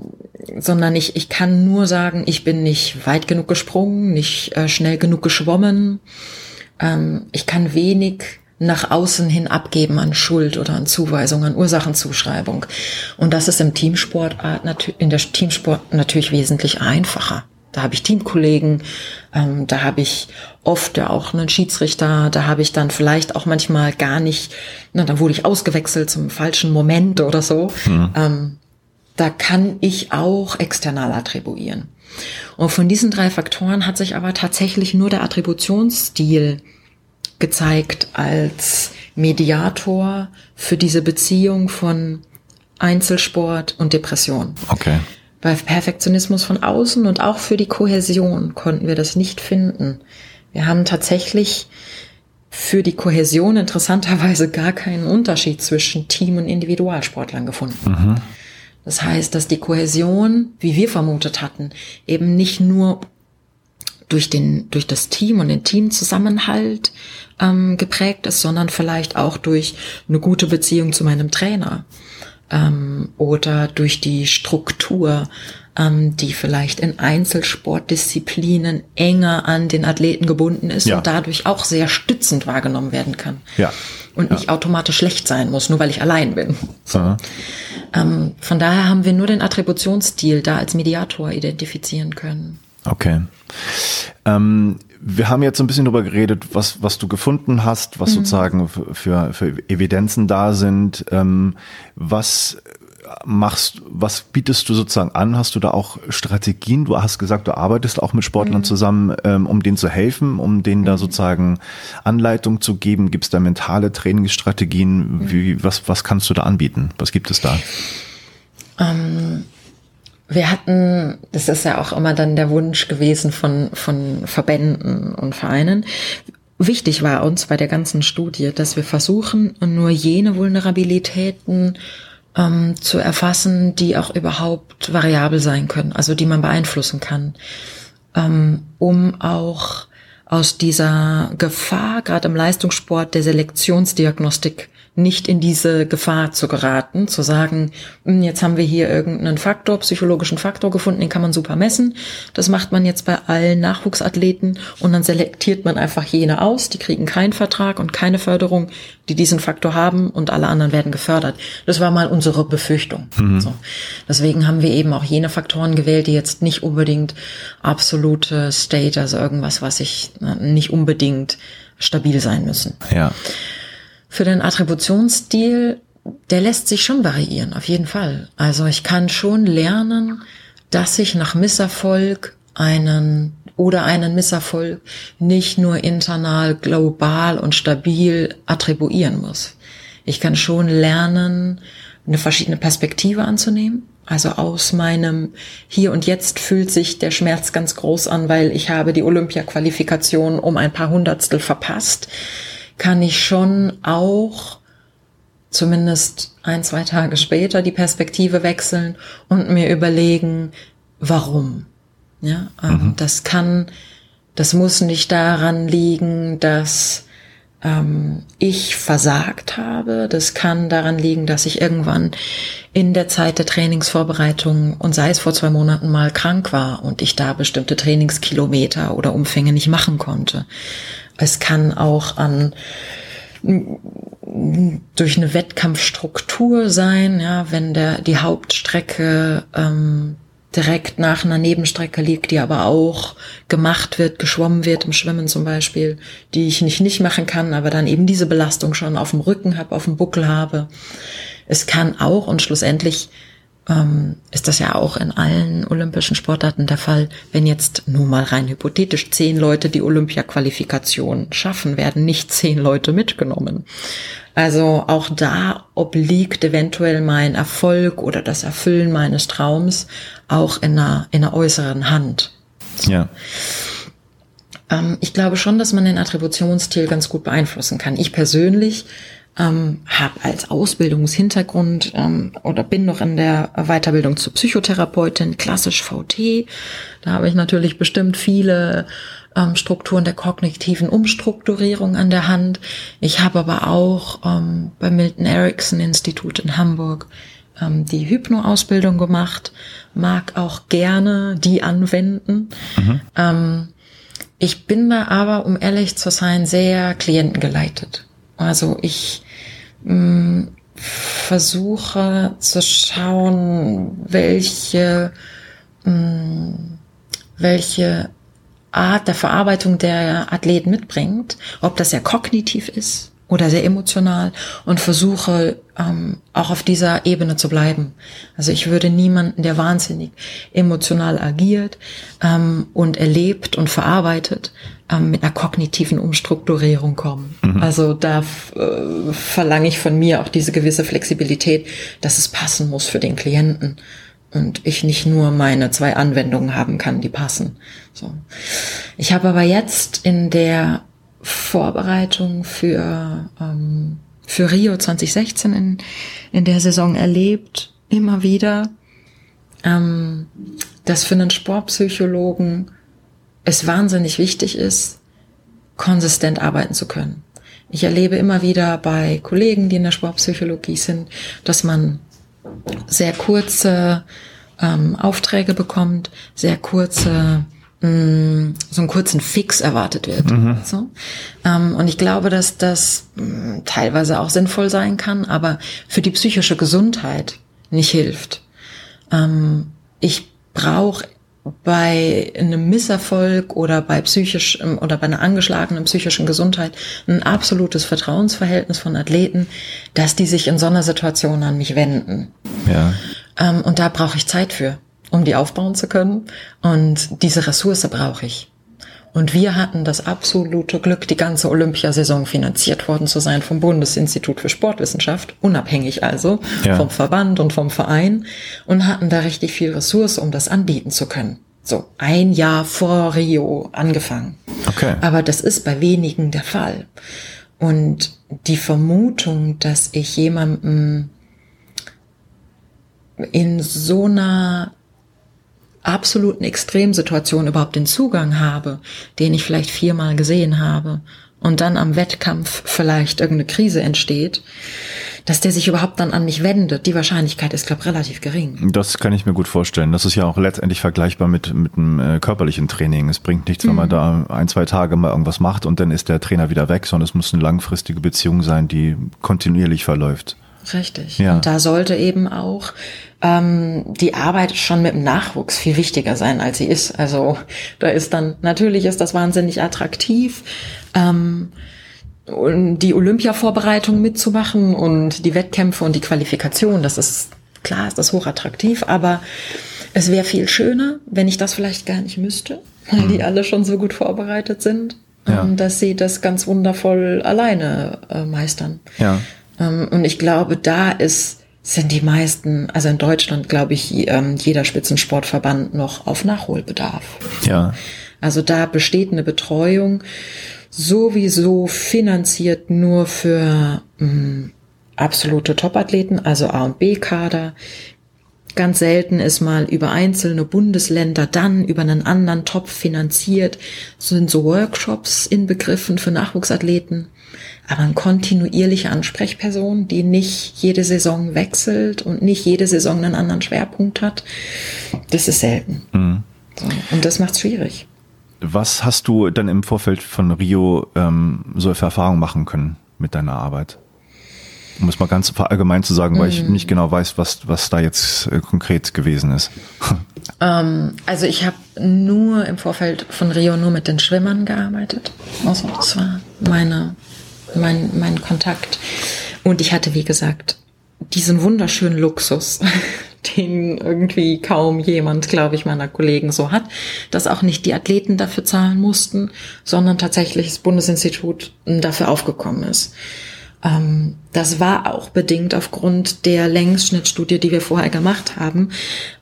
sondern ich, ich kann nur sagen, ich bin nicht weit genug gesprungen, nicht äh, schnell genug geschwommen. Ähm, ich kann wenig nach außen hin abgeben an Schuld oder an Zuweisung, an Ursachenzuschreibung. Und das ist im Teamsport, in der Teamsport natürlich wesentlich einfacher. Da habe ich Teamkollegen, ähm, da habe ich oft ja auch einen Schiedsrichter, da habe ich dann vielleicht auch manchmal gar nicht, na, dann wurde ich ausgewechselt zum falschen Moment oder so. Mhm. Ähm, da kann ich auch external attribuieren. Und von diesen drei Faktoren hat sich aber tatsächlich nur der Attributionsstil gezeigt als Mediator für diese Beziehung von Einzelsport und Depression. Okay. Bei Perfektionismus von außen und auch für die Kohäsion konnten wir das nicht finden. Wir haben tatsächlich für die Kohäsion interessanterweise gar keinen Unterschied zwischen Team- und Individualsportlern gefunden. Mhm. Das heißt, dass die Kohäsion, wie wir vermutet hatten, eben nicht nur durch den durch das Team und den Teamzusammenhalt ähm, geprägt ist, sondern vielleicht auch durch eine gute Beziehung zu meinem Trainer ähm, oder durch die Struktur, ähm, die vielleicht in Einzelsportdisziplinen enger an den Athleten gebunden ist ja. und dadurch auch sehr stützend wahrgenommen werden kann. Ja. Und ja. nicht automatisch schlecht sein muss, nur weil ich allein bin. So. Ähm, von daher haben wir nur den Attributionsstil da als Mediator identifizieren können. Okay. Ähm, wir haben jetzt so ein bisschen darüber geredet, was, was du gefunden hast, was mhm. sozusagen für, für Evidenzen da sind. Ähm, was machst, was bietest du sozusagen an? Hast du da auch Strategien? Du hast gesagt, du arbeitest auch mit Sportlern mhm. zusammen, ähm, um denen zu helfen, um denen mhm. da sozusagen Anleitung zu geben. Gibt es da mentale Trainingsstrategien? Mhm. Wie, was, was kannst du da anbieten? Was gibt es da? Ähm wir hatten, das ist ja auch immer dann der Wunsch gewesen von, von Verbänden und Vereinen. Wichtig war uns bei der ganzen Studie, dass wir versuchen, nur jene Vulnerabilitäten ähm, zu erfassen, die auch überhaupt variabel sein können, also die man beeinflussen kann, ähm, um auch aus dieser Gefahr, gerade im Leistungssport, der Selektionsdiagnostik nicht in diese Gefahr zu geraten, zu sagen, hm, jetzt haben wir hier irgendeinen Faktor, psychologischen Faktor gefunden, den kann man super messen. Das macht man jetzt bei allen Nachwuchsathleten und dann selektiert man einfach jene aus, die kriegen keinen Vertrag und keine Förderung, die diesen Faktor haben und alle anderen werden gefördert. Das war mal unsere Befürchtung. Mhm. So. Deswegen haben wir eben auch jene Faktoren gewählt, die jetzt nicht unbedingt absolute State, also irgendwas, was ich nicht unbedingt stabil sein müssen. Ja. Für den Attributionsstil, der lässt sich schon variieren, auf jeden Fall. Also ich kann schon lernen, dass ich nach Misserfolg einen oder einen Misserfolg nicht nur internal, global und stabil attribuieren muss. Ich kann schon lernen, eine verschiedene Perspektive anzunehmen. Also aus meinem Hier und Jetzt fühlt sich der Schmerz ganz groß an, weil ich habe die Olympia-Qualifikation um ein paar Hundertstel verpasst kann ich schon auch zumindest ein, zwei Tage später die Perspektive wechseln und mir überlegen, warum. Ja, ähm, mhm. das kann, das muss nicht daran liegen, dass ähm, ich versagt habe. Das kann daran liegen, dass ich irgendwann in der Zeit der Trainingsvorbereitung und sei es vor zwei Monaten mal krank war und ich da bestimmte Trainingskilometer oder Umfänge nicht machen konnte. Es kann auch an durch eine Wettkampfstruktur sein, ja, wenn der die Hauptstrecke ähm, direkt nach einer Nebenstrecke liegt, die aber auch gemacht wird, geschwommen wird im Schwimmen zum Beispiel, die ich nicht nicht machen kann, aber dann eben diese Belastung schon auf dem Rücken habe, auf dem Buckel habe. Es kann auch und schlussendlich ähm, ist das ja auch in allen olympischen Sportarten der Fall. Wenn jetzt nur mal rein hypothetisch zehn Leute die Olympia-Qualifikation schaffen, werden nicht zehn Leute mitgenommen. Also auch da obliegt eventuell mein Erfolg oder das Erfüllen meines Traums auch in einer, in einer äußeren Hand. Ja. Ähm, ich glaube schon, dass man den Attributionsstil ganz gut beeinflussen kann. Ich persönlich ähm, habe als Ausbildungshintergrund ähm, oder bin noch in der Weiterbildung zur Psychotherapeutin, klassisch VT. Da habe ich natürlich bestimmt viele ähm, Strukturen der kognitiven Umstrukturierung an der Hand. Ich habe aber auch ähm, beim Milton Erickson Institut in Hamburg ähm, die Hypno-Ausbildung gemacht, mag auch gerne die anwenden. Mhm. Ähm, ich bin da aber, um ehrlich zu sein, sehr klientengeleitet. Also ich mh, mm, versuche zu schauen, welche, mh, mm, welche Art der Verarbeitung der Athlet mitbringt, ob das ja kognitiv ist oder sehr emotional und versuche ähm, auch auf dieser Ebene zu bleiben. Also ich würde niemanden, der wahnsinnig emotional agiert ähm, und erlebt und verarbeitet, ähm, mit einer kognitiven Umstrukturierung kommen. Mhm. Also da äh, verlange ich von mir auch diese gewisse Flexibilität, dass es passen muss für den Klienten und ich nicht nur meine zwei Anwendungen haben kann, die passen. So. Ich habe aber jetzt in der Vorbereitung für, ähm, für Rio 2016 in, in der Saison erlebt, immer wieder, ähm, dass für einen Sportpsychologen es wahnsinnig wichtig ist, konsistent arbeiten zu können. Ich erlebe immer wieder bei Kollegen, die in der Sportpsychologie sind, dass man sehr kurze ähm, Aufträge bekommt, sehr kurze Mm, so einen kurzen Fix erwartet wird. Mhm. So. Ähm, und ich glaube, dass das mh, mm, teilweise auch sinnvoll sein kann, aber für die psychische Gesundheit nicht hilft. Ähm, ich brauche bei einem Misserfolg oder bei psychisch ähm, oder bei einer angeschlagenen psychischen Gesundheit ein absolutes Vertrauensverhältnis von Athleten, dass die sich in so einer Situation an mich wenden. Ja. Ähm, und da brauche ich Zeit für um die aufbauen zu können. Und diese Ressource brauche ich. Und wir hatten das absolute Glück, die ganze Olympiasaison finanziert worden zu sein vom Bundesinstitut für Sportwissenschaft, unabhängig also ja. vom Verband und vom Verein und hatten da richtig viel Ressource, um das anbieten zu können. So ein Jahr vor Rio angefangen. Okay. Aber das ist bei wenigen der Fall. Und die Vermutung, dass ich jemandem in so einer absoluten Extremsituation überhaupt den Zugang habe, den ich vielleicht viermal gesehen habe und dann am Wettkampf vielleicht irgendeine Krise entsteht, dass der sich überhaupt dann an mich wendet, die Wahrscheinlichkeit ist, glaube ich, relativ gering. Das kann ich mir gut vorstellen. Das ist ja auch letztendlich vergleichbar mit, mit einem äh, körperlichen Training. Es bringt nichts, wenn man mhm. da ein, zwei Tage mal irgendwas macht und dann ist der Trainer wieder weg, sondern es muss eine langfristige Beziehung sein, die kontinuierlich verläuft. Richtig. Ja. Und da sollte eben auch ähm, die Arbeit schon mit dem Nachwuchs viel wichtiger sein, als sie ist. Also da ist dann, natürlich ist das wahnsinnig attraktiv. Ähm, die Olympia-Vorbereitung mitzumachen und die Wettkämpfe und die Qualifikation, das ist klar, ist das hochattraktiv, aber es wäre viel schöner, wenn ich das vielleicht gar nicht müsste, weil die mhm. alle schon so gut vorbereitet sind, ja. ähm, dass sie das ganz wundervoll alleine äh, meistern. Ja. Ähm, und ich glaube, da ist sind die meisten, also in Deutschland glaube ich, ähm, jeder Spitzensportverband noch auf Nachholbedarf. Ja. Also da besteht eine Betreuung sowieso finanziert nur für mh, mm, absolute Topathleten, also A und B-Kader. Ganz selten ist mal über einzelne Bundesländer dann über einen anderen Topf finanziert, sind so Workshops inbegriffen für Nachwuchsathleten aber eine kontinuierliche Ansprechperson, die nicht jede Saison wechselt und nicht jede Saison einen anderen Schwerpunkt hat, das ist selten. Mhm. So, und das macht es schwierig. Was hast du dann im Vorfeld von Rio ähm, so für Erfahrungen machen können mit deiner Arbeit? Um es mal ganz allgemein zu sagen, weil mhm. ich nicht genau weiß, was, was da jetzt äh, konkret gewesen ist. Ähm, also ich habe nur im Vorfeld von Rio nur mit den Schwimmern gearbeitet. Also das war meine mein, mein Kontakt. Und ich hatte, wie gesagt, diesen wunderschönen Luxus, den irgendwie kaum jemand, glaube ich, meiner Kollegen so hat, dass auch nicht die Athleten dafür zahlen mussten, sondern tatsächlich das Bundesinstitut dafür aufgekommen ist. Ähm, das war auch bedingt aufgrund der Längsschnittstudie, die wir vorher gemacht haben,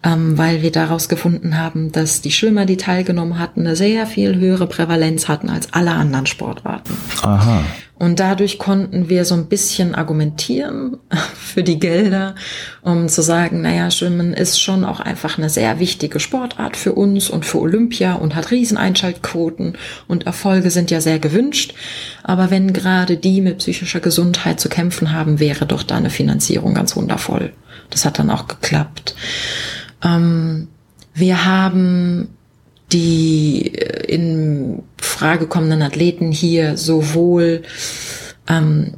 ähm, weil wir daraus gefunden haben, dass die Schwimmer, die teilgenommen hatten, eine sehr viel höhere Prävalenz hatten als alle anderen Sportarten. Aha. Und dadurch konnten wir so ein bisschen argumentieren für die Gelder, um zu sagen, naja, Schwimmen ist schon auch einfach eine sehr wichtige Sportart für uns und für Olympia und hat Rieseneinschaltquoten und Erfolge sind ja sehr gewünscht. Aber wenn gerade die mit psychischer Gesundheit zu kämpfen haben, wäre doch da eine Finanzierung ganz wundervoll. Das hat dann auch geklappt. Ähm, wir haben die äh, in Frage kommenden Athleten hier sowohl ähm,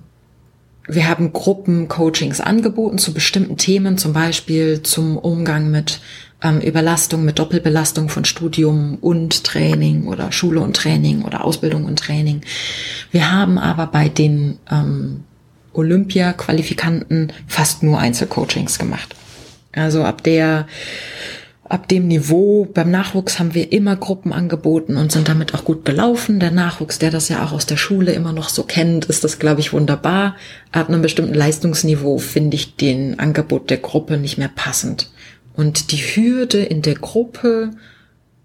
wir haben Gruppencoachings angeboten zu bestimmten Themen, zum Beispiel zum Umgang mit ähm, Überlastung, mit Doppelbelastung von Studium und Training oder Schule und Training oder Ausbildung und Training. Wir haben aber bei den ähm, Olympia-Qualifikanten fast nur Einzelcoachings gemacht. Also ab der ab dem Niveau. Beim Nachwuchs haben wir immer Gruppen angeboten und sind damit auch gut gelaufen. Der Nachwuchs, der das ja auch aus der Schule immer noch so kennt, ist das, glaube ich, wunderbar. Ab einem bestimmten Leistungsniveau finde ich den Angebot der Gruppe nicht mehr passend. Und die Hürde in der Gruppe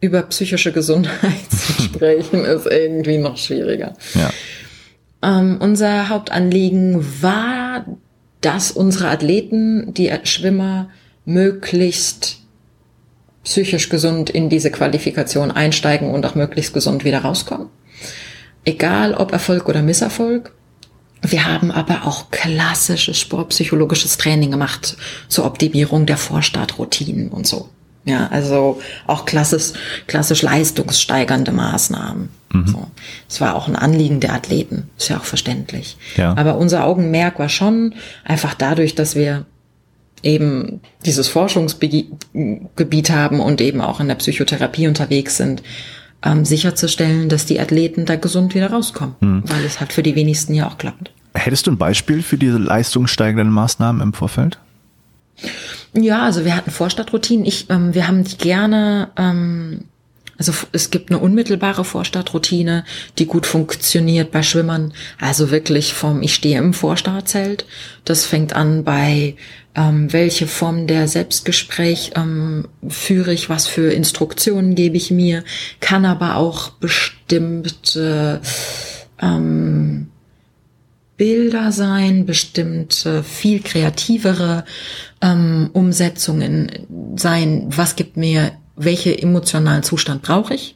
über psychische Gesundheit zu sprechen, ist irgendwie noch schwieriger. Ja. Ähm, unser Hauptanliegen war, dass unsere Athleten, die Schwimmer, möglichst psychisch gesund in diese Qualifikation einsteigen und auch möglichst gesund wieder rauskommen. Egal ob Erfolg oder Misserfolg. Wir haben aber auch klassisches sportpsychologisches Training gemacht zur Optimierung der Vorstartroutinen und so. Ja, also auch klassisch, klassisch leistungssteigernde Maßnahmen. Mhm. So. Das war auch ein Anliegen der Athleten, ist ja auch verständlich. Ja. Aber unser Augenmerk war schon einfach dadurch, dass wir eben dieses Forschungsgebiet haben und eben auch in der Psychotherapie unterwegs sind, ähm, sicherzustellen, dass die Athleten da gesund wieder rauskommen, hm. weil es halt für die wenigsten ja auch klappt. Hättest du ein Beispiel für diese leistungssteigernden Maßnahmen im Vorfeld? Ja, also wir hatten Vorstadtroutinen. Ich, ähm, wir haben die gerne ähm, also es gibt eine unmittelbare Vorstartroutine, die gut funktioniert bei Schwimmern. Also wirklich vom Ich stehe im Vorstartzelt. Das fängt an bei ähm, welche Form der Selbstgespräch ähm, führe ich, was für Instruktionen gebe ich mir, kann aber auch bestimmte ähm, Bilder sein, bestimmte viel kreativere ähm, Umsetzungen sein, was gibt mir welche emotionalen Zustand brauche ich?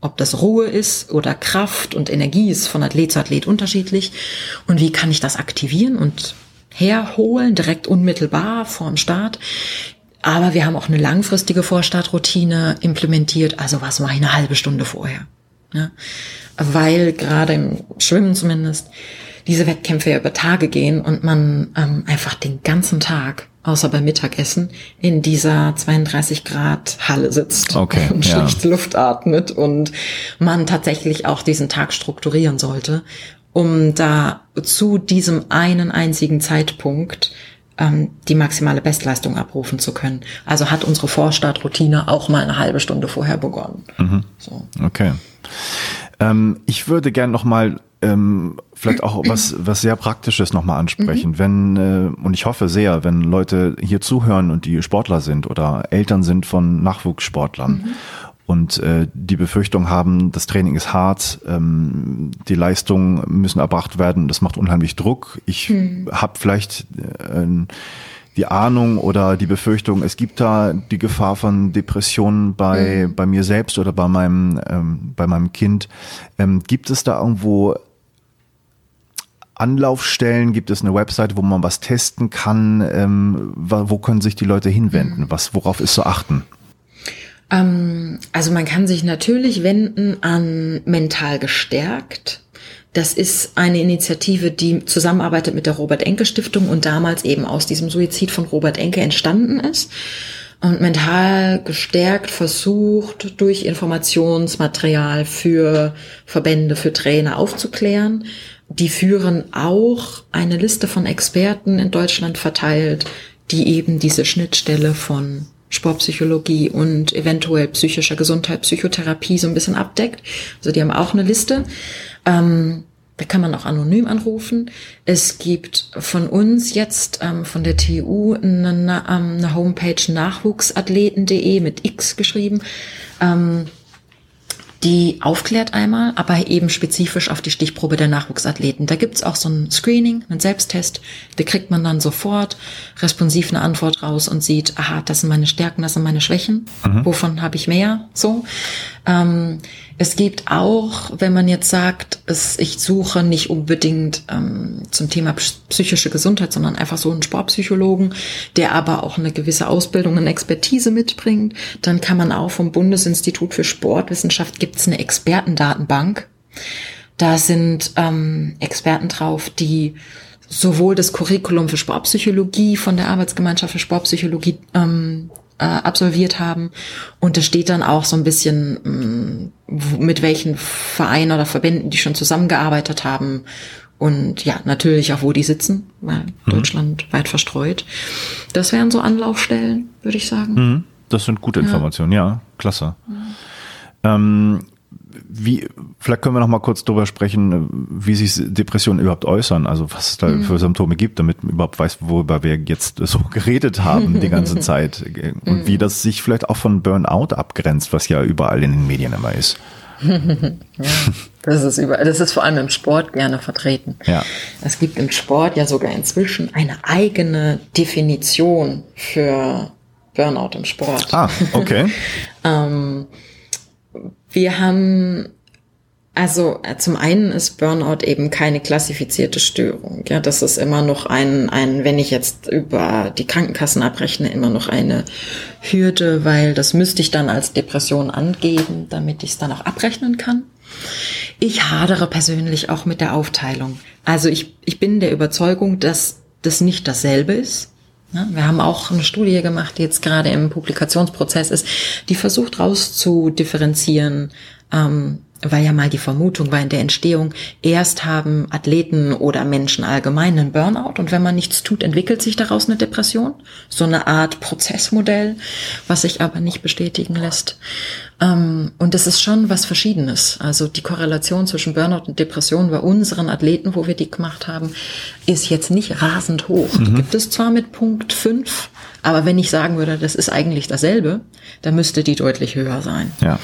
Ob das Ruhe ist oder Kraft und Energie ist von Athlet zu Athlet unterschiedlich. Und wie kann ich das aktivieren und herholen, direkt unmittelbar vorm Start? Aber wir haben auch eine langfristige Vorstartroutine implementiert. Also was mache ich eine halbe Stunde vorher? Ja? Weil gerade im Schwimmen zumindest diese Wettkämpfe ja über Tage gehen und man ähm, einfach den ganzen Tag, außer beim Mittagessen, in dieser 32 Grad Halle sitzt okay, und ja. schlecht Luft atmet und man tatsächlich auch diesen Tag strukturieren sollte, um da zu diesem einen einzigen Zeitpunkt ähm, die maximale Bestleistung abrufen zu können. Also hat unsere Vorstartroutine auch mal eine halbe Stunde vorher begonnen. Mhm. So. Okay. Ähm, ich würde gern noch mal ähm, vielleicht auch was, was sehr Praktisches nochmal ansprechen. Mhm. Wenn, äh, und ich hoffe sehr, wenn Leute hier zuhören und die Sportler sind oder Eltern sind von Nachwuchssportlern mhm. und äh, die Befürchtung haben, das Training ist hart, ähm, die Leistungen müssen erbracht werden, das macht unheimlich Druck. Ich mhm. habe vielleicht äh, die Ahnung oder die Befürchtung, es gibt da die Gefahr von Depressionen bei, mhm. bei mir selbst oder bei meinem, ähm, bei meinem Kind. Ähm, gibt es da irgendwo Anlaufstellen? Gibt es eine Website, wo man was testen kann? Ähm, wo können sich die Leute hinwenden? Was, worauf ist zu achten? Ähm, also man kann sich natürlich wenden an mental gestärkt. Das ist eine Initiative, die zusammenarbeitet mit der Robert Enke Stiftung und damals eben aus diesem Suizid von Robert Enke entstanden ist und mental gestärkt versucht, durch Informationsmaterial für Verbände, für Trainer aufzuklären die führen auch eine Liste von Experten in Deutschland verteilt, die eben diese Schnittstelle von Sportpsychologie und eventuell psychischer Gesundheit, Psychotherapie so ein bisschen abdeckt. Also die haben auch eine Liste. Ähm, da kann man auch anonym anrufen. Es gibt von uns jetzt, ähm, von der TU, eine, ähm, eine Homepage nachwuchsathleten.de mit X geschrieben. Ähm, die aufklärt einmal, aber eben spezifisch auf die Stichprobe der Nachwuchsathleten. Da gibt's auch so ein Screening, einen Selbsttest, da kriegt man dann sofort responsiv eine Antwort raus und sieht, aha, das sind meine Stärken, das sind meine Schwächen, mhm. wovon habe ich mehr, so. Ähm, es gibt auch, wenn man jetzt sagt, es, ich suche nicht unbedingt ähm, zum Thema psychische Gesundheit, sondern einfach so einen Sportpsychologen, der aber auch eine gewisse Ausbildung und Expertise mitbringt, dann kann man auch vom Bundesinstitut für Sportwissenschaft gibt's eine Expertendatenbank. Da sind ähm, Experten drauf, die sowohl das Curriculum für Sportpsychologie von der Arbeitsgemeinschaft für Sportpsychologie ähm, äh, absolviert haben. Und da steht dann auch so ein bisschen, mh, mm, mit welchen Vereinen oder Verbänden die schon zusammengearbeitet haben. Und ja, natürlich auch, wo die sitzen, weil mhm. Deutschland weit verstreut. Das wären so Anlaufstellen, würde ich sagen. Mhm. Das sind gute Informationen, ja, ja klasse. Mhm. Ähm, wie, vielleicht können wir noch mal kurz drüber sprechen, wie sich Depressionen überhaupt äußern, also was es da mhm. für Symptome gibt, damit man überhaupt weiß, worüber wir jetzt so geredet haben die ganze Zeit und mhm. wie das sich vielleicht auch von Burnout abgrenzt, was ja überall in den Medien immer ist. ja, das ist überall, das ist vor allem im Sport gerne vertreten. Ja. Es gibt im Sport ja sogar inzwischen eine eigene Definition für Burnout im Sport. Ah, okay. ähm, wir haben also äh, zum einen ist Burnout eben keine klassifizierte Störung. Ja, das ist immer noch ein, ein, wenn ich jetzt über die Krankenkassen abrechne, immer noch eine Hürde, weil das müsste ich dann als Depression angeben, damit ich es dann auch abrechnen kann. Ich hadere persönlich auch mit der Aufteilung. Also ich, ich bin der Überzeugung, dass das nicht dasselbe ist. Ja, wir haben auch eine Studie gemacht, die jetzt gerade im Publikationsprozess ist, die versucht rauszudifferenzieren, ähm, weil ja mal die Vermutung war in der Entstehung, erst haben Athleten oder Menschen allgemein einen Burnout und wenn man nichts tut, entwickelt sich daraus eine Depression. So eine Art Prozessmodell, was sich aber nicht bestätigen lässt. Ähm, und das ist schon was Verschiedenes. Also die Korrelation zwischen Burnout und Depression bei unseren Athleten, wo wir die gemacht haben, ist jetzt nicht rasend hoch. Mhm. Gibt es zwar mit Punkt 5, aber wenn ich sagen würde, das ist eigentlich dasselbe, dann müsste die deutlich höher sein. Ja.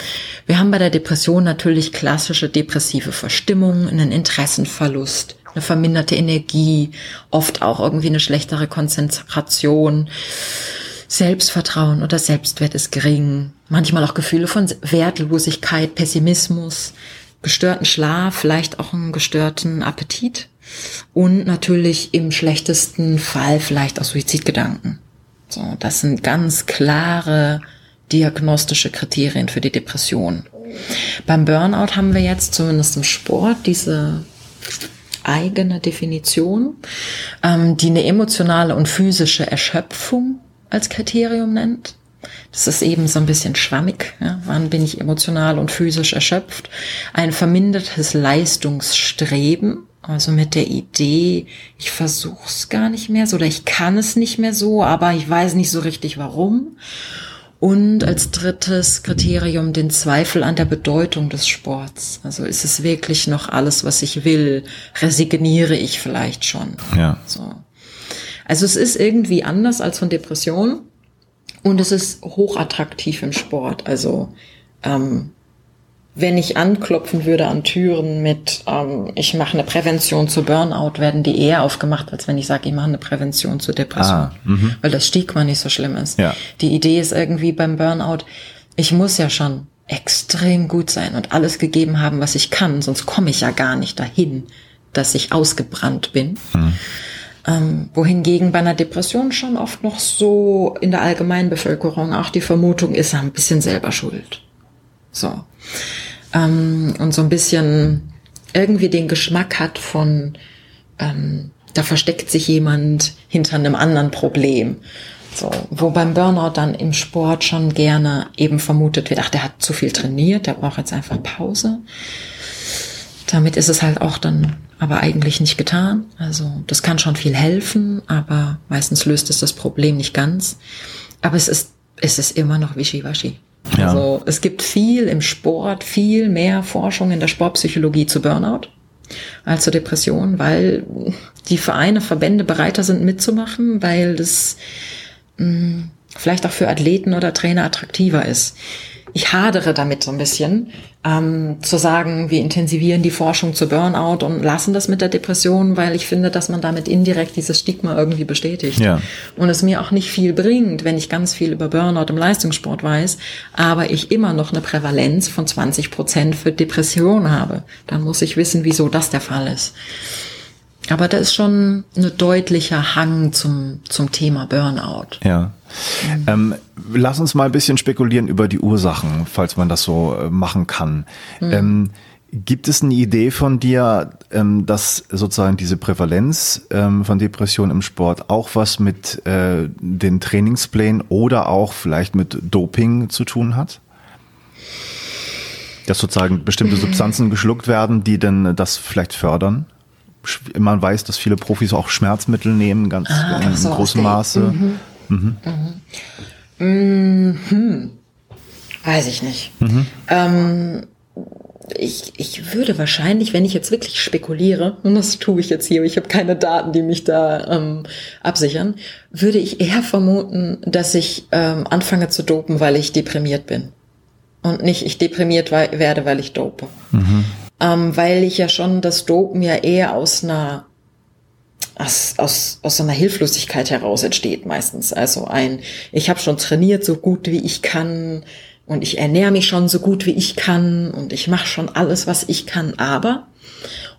Wir haben bei der Depression natürlich klassische depressive Verstimmung, einen Interessenverlust, eine verminderte Energie, oft auch irgendwie eine schlechtere Konzentration. Selbstvertrauen oder Selbstwert ist gering. Manchmal auch Gefühle von Wertlosigkeit, Pessimismus, gestörten Schlaf, vielleicht auch einen gestörten Appetit und natürlich im schlechtesten Fall vielleicht auch Suizidgedanken. So, das sind ganz klare diagnostische Kriterien für die Depression. Beim Burnout haben wir jetzt zumindest im Sport diese eigene Definition, ähm, die eine emotionale und physische Erschöpfung als Kriterium nennt. Das ist eben so ein bisschen schwammig. Ja? Wann bin ich emotional und physisch erschöpft? Ein vermindertes Leistungsstreben, also mit der Idee, ich versuche es gar nicht mehr so oder ich kann es nicht mehr so, aber ich weiß nicht so richtig warum. Und als drittes Kriterium den Zweifel an der Bedeutung des Sports. Also ist es wirklich noch alles, was ich will? Resigniere ich vielleicht schon? Ja. So. Also es ist irgendwie anders als von Depressionen und es ist hochattraktiv im Sport. Also ähm, wenn ich anklopfen würde an Türen mit, ähm, ich mache eine Prävention zu Burnout, werden die eher aufgemacht, als wenn ich sage, ich mache eine Prävention zu Depression. Ah, mhm. weil das Stigma nicht so schlimm ist. Ja. Die Idee ist irgendwie beim Burnout, ich muss ja schon extrem gut sein und alles gegeben haben, was ich kann, sonst komme ich ja gar nicht dahin, dass ich ausgebrannt bin. Mhm. Ähm, wohingegen bei einer Depression schon oft noch so in der allgemeinen Bevölkerung auch die Vermutung ist, ein bisschen selber schuld. So ähm, und so ein bisschen irgendwie den Geschmack hat von, ähm, da versteckt sich jemand hinter einem anderen Problem. So, wo beim Burnout dann im Sport schon gerne eben vermutet wird, ach, der hat zu viel trainiert, der braucht jetzt einfach Pause. Damit ist es halt auch dann aber eigentlich nicht getan. Also das kann schon viel helfen, aber meistens löst es das Problem nicht ganz. Aber es ist, es ist immer noch wischiwaschi. Ja. Also es gibt viel im Sport, viel mehr Forschung in der Sportpsychologie zu Burnout als zur Depression, weil die Vereine, Verbände bereiter sind mitzumachen, weil das mh, hm, vielleicht auch für Athleten oder Trainer attraktiver ist ich hadere damit so ein bisschen, ähm, zu sagen, wir intensivieren die Forschung zu Burnout und lassen das mit der Depression, weil ich finde, dass man damit indirekt dieses Stigma irgendwie bestätigt. Ja. Und es mir auch nicht viel bringt, wenn ich ganz viel über Burnout im Leistungssport weiß, aber ich immer noch eine Prävalenz von 20 Prozent für Depression habe. Dann muss ich wissen, wieso das der Fall ist. Aber da ist schon ein deutlicher Hang zum, zum Thema Burnout. Ja. Mhm. Ähm, lass uns mal ein bisschen spekulieren über die Ursachen, falls man das so äh, machen kann. Mhm. Ähm, gibt es eine Idee von dir, ähm, dass sozusagen diese Prävalenz ähm, von Depressionen im Sport auch was mit äh, den Trainingsplänen oder auch vielleicht mit Doping zu tun hat? Dass sozusagen bestimmte Substanzen geschluckt werden, die dann das vielleicht fördern? man weiß, dass viele Profis auch Schmerzmittel nehmen, ganz ah, in, so großem Maße. Mhm. Mhm. Mhm. Mhm. Weiß ich nicht. Mhm. Ähm, ich, ich würde wahrscheinlich, wenn ich jetzt wirklich spekuliere, und das tue ich jetzt hier, ich habe keine Daten, die mich da ähm, absichern, würde ich eher vermuten, dass ich ähm, anfange zu dopen, weil ich deprimiert bin. Und nicht ich deprimiert werde, weil ich dope. Mhm ähm, weil ich ja schon das Dopen ja eher aus einer aus, aus, aus einer Hilflosigkeit heraus entsteht meistens. Also ein, ich habe schon trainiert so gut wie ich kann und ich ernähre mich schon so gut wie ich kann und ich mache schon alles, was ich kann, aber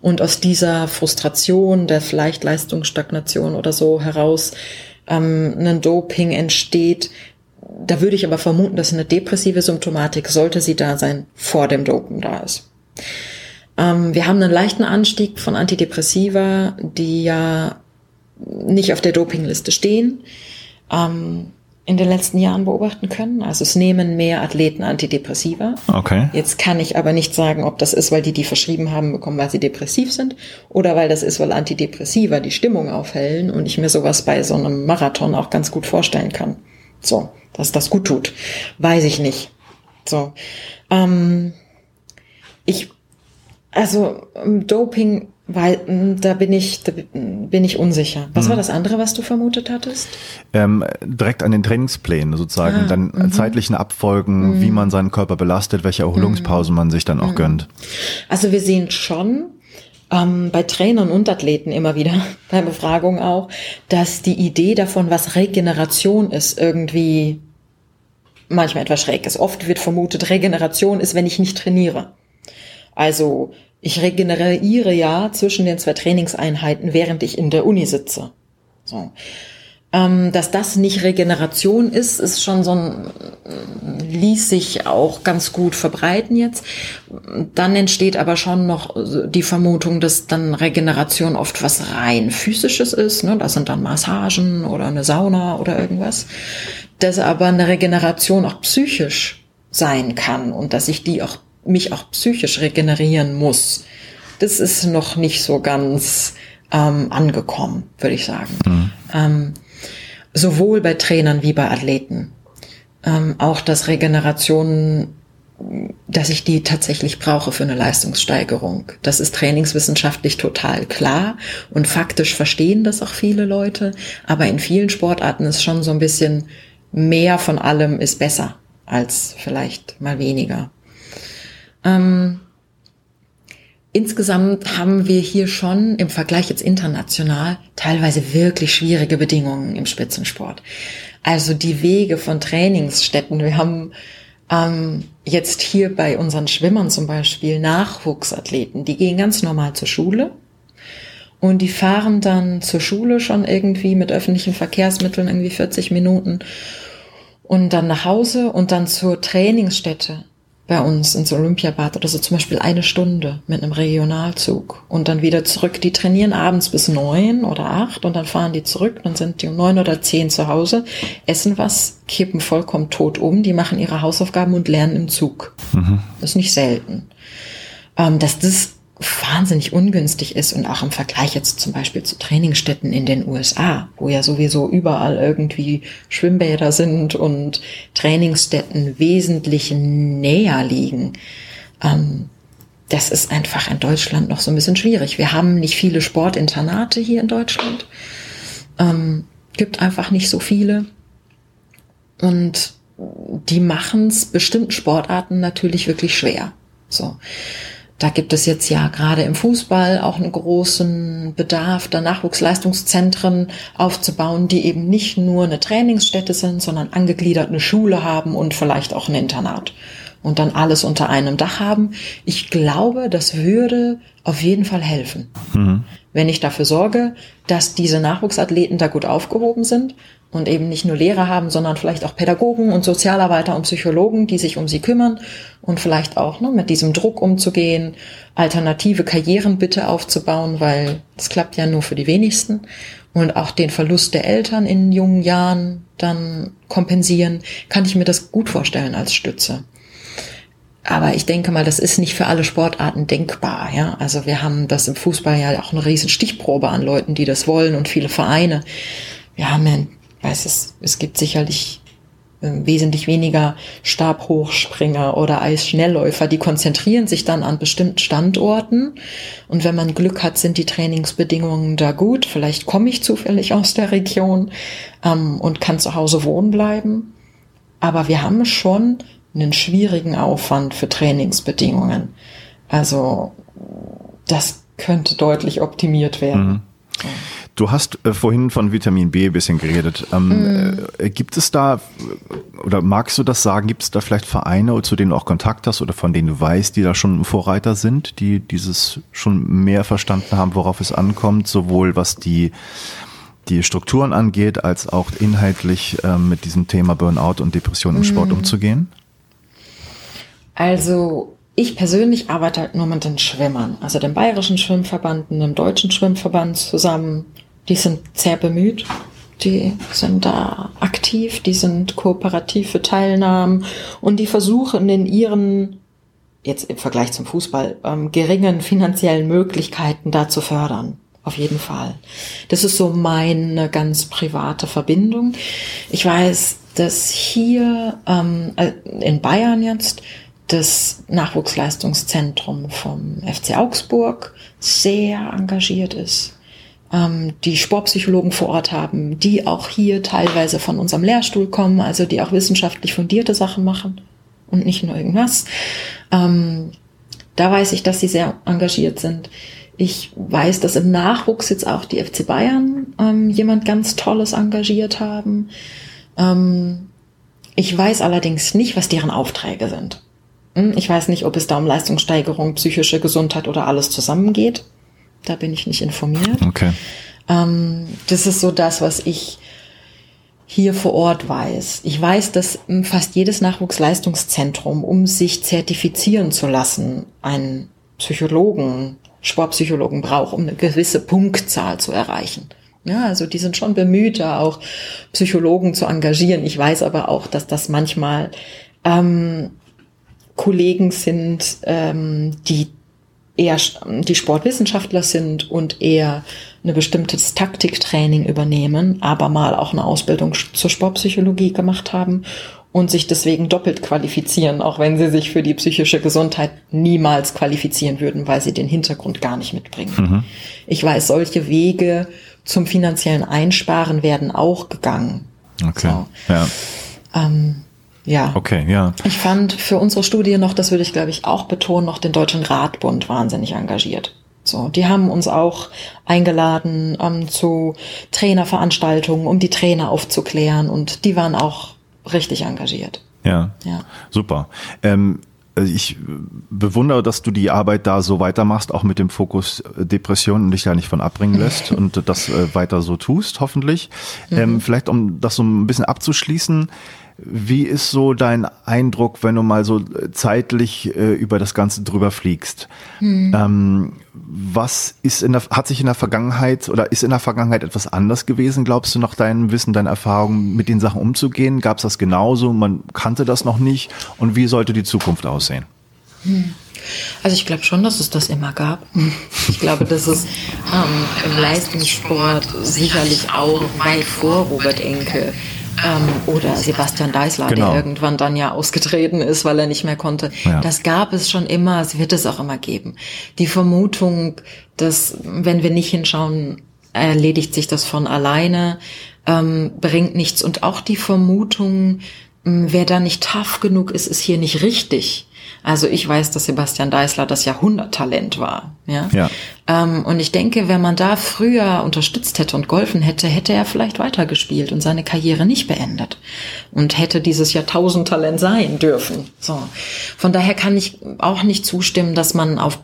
und aus dieser Frustration der vielleicht Leistungsstagnation oder so heraus ähm, ein Doping entsteht, da würde ich aber vermuten, dass eine depressive Symptomatik, sollte sie da sein, vor dem Dopen da ist. Ähm, wir haben einen leichten Anstieg von Antidepressiva, die ja nicht auf der Dopingliste stehen, ähm, in den letzten Jahren beobachten können. Also es nehmen mehr Athleten Antidepressiva. Okay. Jetzt kann ich aber nicht sagen, ob das ist, weil die die verschrieben haben bekommen, weil sie depressiv sind, oder weil das ist, weil Antidepressiva die Stimmung aufhellen und ich mir sowas bei so einem Marathon auch ganz gut vorstellen kann. So, dass das gut tut, weiß ich nicht. So, ähm, ich also ähm, Doping, weil hm, da bin ich, da bin ich unsicher. Was mhm. war das andere, was du vermutet hattest? Ähm, direkt an den Trainingsplänen sozusagen, ah, dann mhm. zeitlichen Abfolgen, mhm. wie man seinen Körper belastet, welche Erholungspausen man sich dann auch mhm. gönnt. Also wir sehen schon, ähm, bei Trainern und Athleten immer wieder, bei Befragungen auch, dass die Idee davon, was Regeneration ist, irgendwie manchmal etwas schräg ist. Oft wird vermutet, Regeneration ist, wenn ich nicht trainiere. Also ich regeneriere ja zwischen den zwei Trainingseinheiten, während ich in der Uni sitze. So. Ähm, dass das nicht Regeneration ist, ist schon so ein, ließ sich auch ganz gut verbreiten jetzt. Dann entsteht aber schon noch die Vermutung, dass dann Regeneration oft was rein physisches ist. Ne? Das sind dann Massagen oder eine Sauna oder irgendwas. Dass aber eine Regeneration auch psychisch sein kann und dass ich die auch, mich auch psychisch regenerieren muss. Das ist noch nicht so ganz ähm, angekommen, würde ich sagen. Mhm. Ähm, sowohl bei Trainern wie bei Athleten. Ähm, auch dass Regeneration, dass ich die tatsächlich brauche für eine Leistungssteigerung. Das ist trainingswissenschaftlich total klar und faktisch verstehen das auch viele Leute. Aber in vielen Sportarten ist schon so ein bisschen mehr von allem ist besser als vielleicht mal weniger. Ähm, Insgesamt haben wir hier schon im Vergleich jetzt international teilweise wirklich schwierige Bedingungen im Spitzensport. Also die Wege von Trainingsstätten. Wir haben ähm, jetzt hier bei unseren Schwimmern zum Beispiel Nachwuchsathleten, die gehen ganz normal zur Schule und die fahren dann zur Schule schon irgendwie mit öffentlichen Verkehrsmitteln irgendwie 40 Minuten und dann nach Hause und dann zur Trainingsstätte bei uns ins Olympiabad oder so zum Beispiel eine Stunde mit einem Regionalzug und dann wieder zurück. Die trainieren abends bis neun oder acht und dann fahren die zurück, dann sind die um neun oder zehn zu Hause, essen was, kippen vollkommen tot um, die machen ihre Hausaufgaben und lernen im Zug. Mhm. Das ist nicht selten. Ähm, dass das wahnsinnig ungünstig ist und auch im Vergleich jetzt zum Beispiel zu Trainingsstätten in den USA, wo ja sowieso überall irgendwie Schwimmbäder sind und Trainingsstätten wesentlich näher liegen. Ähm, das ist einfach in Deutschland noch so ein bisschen schwierig. Wir haben nicht viele Sportinternate hier in Deutschland. Ähm, gibt einfach nicht so viele. Und die machen es bestimmten Sportarten natürlich wirklich schwer. So. Da gibt es jetzt ja gerade im Fußball auch einen großen Bedarf, da Nachwuchsleistungszentren aufzubauen, die eben nicht nur eine Trainingsstätte sind, sondern angegliedert eine Schule haben und vielleicht auch ein Internat und dann alles unter einem Dach haben. Ich glaube, das würde auf jeden Fall helfen, mhm. wenn ich dafür sorge, dass diese Nachwuchsathleten da gut aufgehoben sind und eben nicht nur Lehrer haben, sondern vielleicht auch Pädagogen und Sozialarbeiter und Psychologen, die sich um sie kümmern und vielleicht auch ne, mit diesem Druck umzugehen, alternative Karrieren bitte aufzubauen, weil das klappt ja nur für die wenigsten und auch den Verlust der Eltern in jungen Jahren dann kompensieren, kann ich mir das gut vorstellen als Stütze. Aber ich denke mal, das ist nicht für alle Sportarten denkbar. Ja, also wir haben das im Fußball ja auch eine riesen Stichprobe an Leuten, die das wollen und viele Vereine. Wir haben ja weiß es, es gibt sicherlich äh, wesentlich weniger Stabhochspringer oder Eisschnellläufer, die konzentrieren sich dann an bestimmten Standorten. Und wenn man Glück hat, sind die Trainingsbedingungen da gut. Vielleicht komme ich zufällig aus der Region ähm, und kann zu Hause wohnen bleiben. Aber wir haben schon einen schwierigen Aufwand für Trainingsbedingungen. Also das könnte deutlich optimiert werden. Mhm. Du hast äh, vorhin von Vitamin B ein bisschen geredet. Ähm, mm. äh, gibt es da, oder magst du das sagen, gibt es da vielleicht Vereine, zu denen du auch Kontakt hast oder von denen du weißt, die da schon Vorreiter sind, die dieses schon mehr verstanden haben, worauf es ankommt, sowohl was die, die Strukturen angeht, als auch inhaltlich äh, mit diesem Thema Burnout und Depression im mm. Sport umzugehen? Also ich persönlich arbeite halt nur mit den Schwimmern, also dem Bayerischen Schwimmverband, dem Deutschen Schwimmverband zusammen die sind sehr bemüht. Die sind da aktiv, die sind kooperativ für Teilnahmen und die versuchen in ihren, jetzt im Vergleich zum Fußball, ähm, geringen finanziellen Möglichkeiten da zu fördern. Auf jeden Fall. Das ist so meine ganz private Verbindung. Ich weiß, dass hier ähm, äh, in Bayern jetzt das Nachwuchsleistungszentrum vom FC Augsburg sehr engagiert ist die Sportpsychologen vor Ort haben, die auch hier teilweise von unserem Lehrstuhl kommen, also die auch wissenschaftlich fundierte Sachen machen und nicht nur irgendwas. Ähm, da weiß ich, dass sie sehr engagiert sind. Ich weiß, dass im Nachwuchs jetzt auch die FC Bayern ähm, jemand ganz Tolles engagiert haben. Ähm, ich weiß allerdings nicht, was deren Aufträge sind. Hm, ich weiß nicht, ob es da um Leistungssteigerung, psychische Gesundheit oder alles zusammengeht. Da bin ich nicht informiert. Okay. Ähm, das ist so das, was ich hier vor Ort weiß. Ich weiß, dass fast jedes Nachwuchsleistungszentrum, um sich zertifizieren zu lassen, einen Psychologen, Sportpsychologen braucht, um eine gewisse Punktzahl zu erreichen. Ja, also die sind schon bemüht, da auch Psychologen zu engagieren. Ich weiß aber auch, dass das manchmal ähm, Kollegen sind, ähm, die eher die Sportwissenschaftler sind und eher eine bestimmtes Taktiktraining übernehmen, aber mal auch eine Ausbildung zur Sportpsychologie gemacht haben und sich deswegen doppelt qualifizieren, auch wenn sie sich für die psychische Gesundheit niemals qualifizieren würden, weil sie den Hintergrund gar nicht mitbringen. Mhm. Ich weiß, solche Wege zum finanziellen Einsparen werden auch gegangen. Okay. So. Ja. Ähm, ja. Okay, ja. Ich fand für unsere Studie noch, das würde ich glaube ich auch betonen, noch den Deutschen Radbund wahnsinnig engagiert. So, die haben uns auch eingeladen ähm, zu Trainerveranstaltungen, um die Trainer aufzuklären und die waren auch richtig engagiert. Ja, ja. super. Ähm, also ich bewundere, dass du die Arbeit da so weitermachst, auch mit dem Fokus äh, Depression und dich da nicht von abbringen lässt und das äh, weiter so tust, hoffentlich. Mhm. Ähm, vielleicht, um das so ein bisschen abzuschließen, wie ist so dein Eindruck, wenn du mal so zeitlich äh, über das Ganze drüber fliegst? Hm. Ähm, was ist in der, hat sich in der Vergangenheit oder ist in der Vergangenheit etwas anders gewesen, glaubst du, nach deinem Wissen, deinen Erfahrungen mit den Sachen umzugehen? Gab es das genauso? Man kannte das noch nicht. Und wie sollte die Zukunft aussehen? Hm. Also ich glaube schon, dass es das immer gab. Ich glaube, dass es ähm, im Leistungssport sicherlich auch weit vor Robert Enke ähm, oder Sebastian Deißler, genau. der irgendwann dann ja ausgetreten ist, weil er nicht mehr konnte. Ja. Das gab es schon immer, es wird es auch immer geben. Die Vermutung, dass wenn wir nicht hinschauen, erledigt sich das von alleine, ähm, bringt nichts. Und auch die Vermutung, wer da nicht tough genug ist, ist hier nicht richtig. Also ich weiß, dass Sebastian Deißler das Jahrhunderttalent war. Ja. ja. Ähm, und ich denke, wenn man da früher unterstützt hätte und golfen hätte, hätte er vielleicht weitergespielt und seine Karriere nicht beendet und hätte dieses Jahrtausendtalent sein dürfen. So. Von daher kann ich auch nicht zustimmen, dass man auf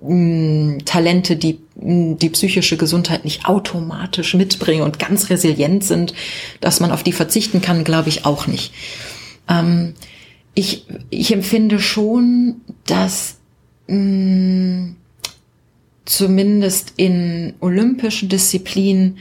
mm, Talente, die mm, die psychische Gesundheit nicht automatisch mitbringen und ganz resilient sind, dass man auf die verzichten kann, glaube ich auch nicht. Ähm, ich, ich empfinde schon, dass mh, mm, zumindest in olympischen Disziplinen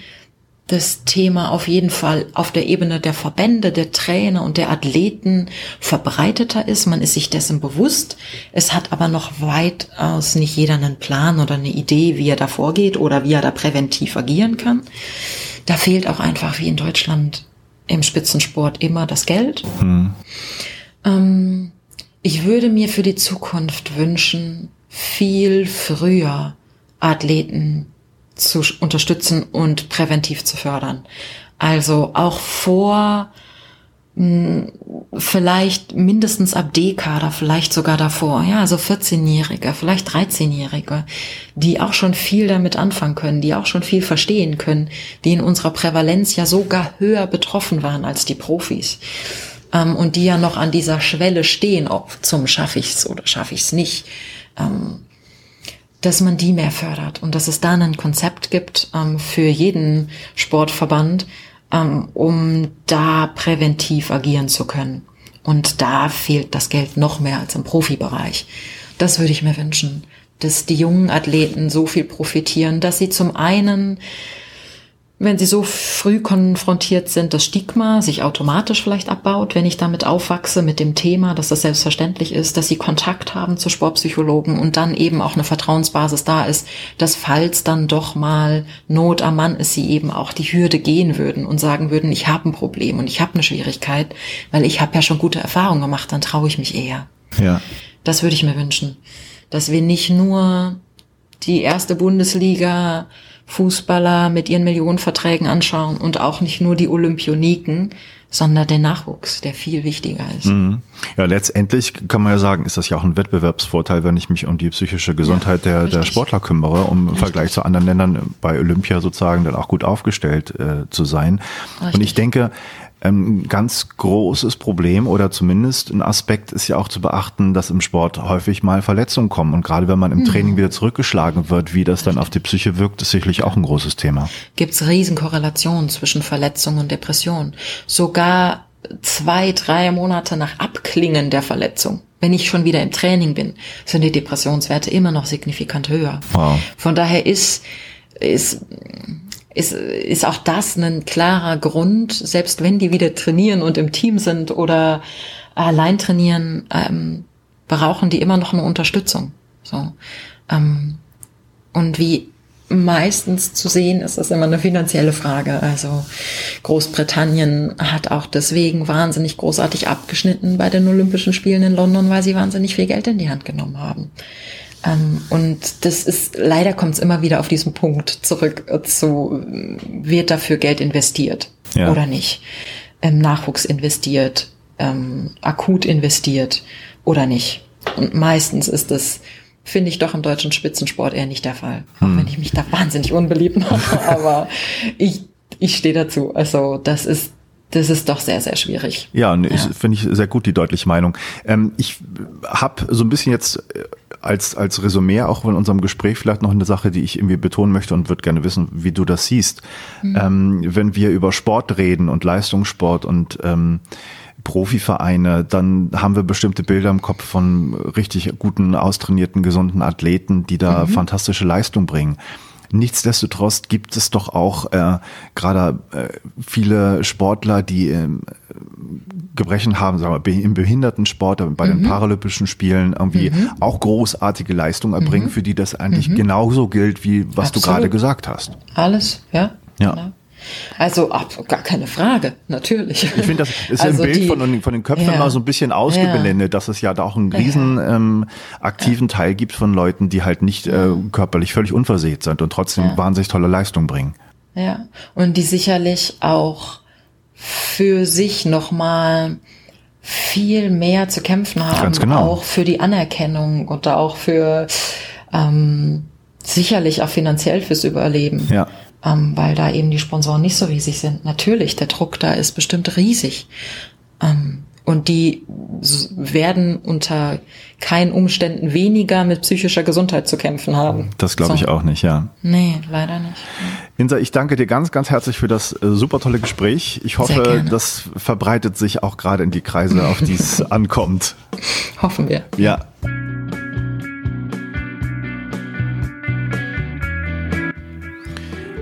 das Thema auf jeden Fall auf der Ebene der Verbände, der Trainer und der Athleten verbreiteter ist. Man ist sich dessen bewusst. Es hat aber noch weitaus nicht jeder einen Plan oder eine Idee, wie er da vorgeht oder wie er da präventiv agieren kann. Da fehlt auch einfach wie in Deutschland im Spitzensport immer das Geld. Hm. Ähm, ich würde mir für die Zukunft wünschen, viel früher Athleten zu unterstützen und präventiv zu fördern. Also auch vor mh, vielleicht mindestens ab D-Kader, vielleicht sogar davor, ja, also 14-Jährige, vielleicht 13-Jährige, die auch schon viel damit anfangen können, die auch schon viel verstehen können, die in unserer Prävalenz ja sogar höher betroffen waren als die Profis ähm, und die ja noch an dieser Schwelle stehen, ob zum schaffe ich's oder schaffe ich's nicht, ähm, dass man die mehr fördert und dass es da ein Konzept gibt ähm, für jeden Sportverband, ähm, um da präventiv agieren zu können. Und da fehlt das Geld noch mehr als im Profibereich. Das würde ich mir wünschen, dass die jungen Athleten so viel profitieren, dass sie zum einen wenn sie so früh konfrontiert sind, das Stigma sich automatisch vielleicht abbaut, wenn ich damit aufwachse mit dem Thema, dass das selbstverständlich ist, dass sie Kontakt haben zu Sportpsychologen und dann eben auch eine Vertrauensbasis da ist, dass falls dann doch mal Not am Mann ist, sie eben auch die Hürde gehen würden und sagen würden, ich habe ein Problem und ich habe eine Schwierigkeit, weil ich habe ja schon gute Erfahrungen gemacht, dann traue ich mich eher. Ja. Das würde ich mir wünschen, dass wir nicht nur die erste Bundesliga Fußballer mit ihren Millionenverträgen anschauen und auch nicht nur die Olympioniken, sondern der Nachwuchs, der viel wichtiger ist. Mhm. Ja, letztendlich kann man ja sagen, ist das ja auch ein Wettbewerbsvorteil, wenn ich mich um die psychische Gesundheit ja, der, der Sportler kümmere, um im Vergleich zu anderen Ländern bei Olympia sozusagen dann auch gut aufgestellt äh, zu sein. Richtig. Und ich denke, ein ganz großes Problem oder zumindest ein Aspekt ist ja auch zu beachten, dass im Sport häufig mal Verletzungen kommen. Und gerade wenn man im mhm. Training wieder zurückgeschlagen wird, wie das dann auf die Psyche wirkt, ist sicherlich auch ein großes Thema. Gibt es Riesenkorrelationen zwischen Verletzungen und Depression. Sogar zwei, drei Monate nach Abklingen der Verletzung, wenn ich schon wieder im Training bin, sind die Depressionswerte immer noch signifikant höher. Wow. Von daher ist, ist ist, ist auch das ein klarer Grund, selbst wenn die wieder trainieren und im Team sind oder allein trainieren, ähm, brauchen die immer noch eine Unterstützung. So. Ähm, und wie meistens zu sehen ist, ist immer eine finanzielle Frage. Also Großbritannien hat auch deswegen wahnsinnig großartig abgeschnitten bei den Olympischen Spielen in London, weil sie wahnsinnig viel Geld in die Hand genommen haben. Ähm, und das ist, leider kommt es immer wieder auf diesen Punkt zurück äh, zu, wird dafür Geld investiert ja. oder nicht? Ähm, Nachwuchs investiert, ähm, akut investiert oder nicht? Und meistens ist das, finde ich doch im deutschen Spitzensport eher nicht der Fall. Hm. Auch wenn ich mich da wahnsinnig unbeliebt mache, aber ich, ich stehe dazu. Also das ist das ist doch sehr, sehr schwierig. Ja, ja. finde ich sehr gut, die deutliche Meinung. Ähm, ich habe so ein bisschen jetzt äh, als, als Resümee auch in unserem Gespräch vielleicht noch eine Sache, die ich irgendwie betonen möchte und würde gerne wissen, wie du das siehst. Mhm. Ähm, wenn wir über Sport reden und Leistungssport und ähm, Profivereine, dann haben wir bestimmte Bilder im Kopf von richtig guten, austrainierten, gesunden Athleten, die da mhm. fantastische Leistung bringen. Nichtsdestotrotz gibt es doch auch äh, gerade äh, viele Sportler, die äh, Gebrechen haben, sagen wir, im Behindertensport, bei mhm. den Paralympischen Spielen irgendwie mhm. auch großartige Leistungen erbringen, mhm. für die das eigentlich mhm. genauso gilt, wie was Absolut. du gerade gesagt hast. Alles, ja. Ja. Genau. Also ab, gar keine Frage, natürlich. Ich finde, das ist also ein Bild die, von, von, den Köpfen ja, mal so ein bisschen ausgeblendet, ja. dass es ja da auch einen riesen ähm, aktiven ja. Teil gibt von Leuten, die halt nicht äh, körperlich völlig unversehrt sind und trotzdem wahnsinnig tolle Leistung bringen. Ja, und die sicherlich auch für sich nochmal viel mehr zu kämpfen haben, Ganz genau. auch für die Anerkennung und auch für ähm, sicherlich auch finanziell fürs Überleben. Ja ähm, weil da eben die Sponsoren nicht so riesig sind. Natürlich, der Druck da ist bestimmt riesig. Ähm, und die werden unter keinen Umständen weniger mit psychischer Gesundheit zu kämpfen haben. Das glaube so. ich auch nicht, ja. Nee, leider nicht. Insa, ich danke dir ganz, ganz herzlich für das äh, super tolle Gespräch. Ich hoffe, das verbreitet sich auch gerade in die Kreise, auf die es ankommt. Hoffen wir. Ja.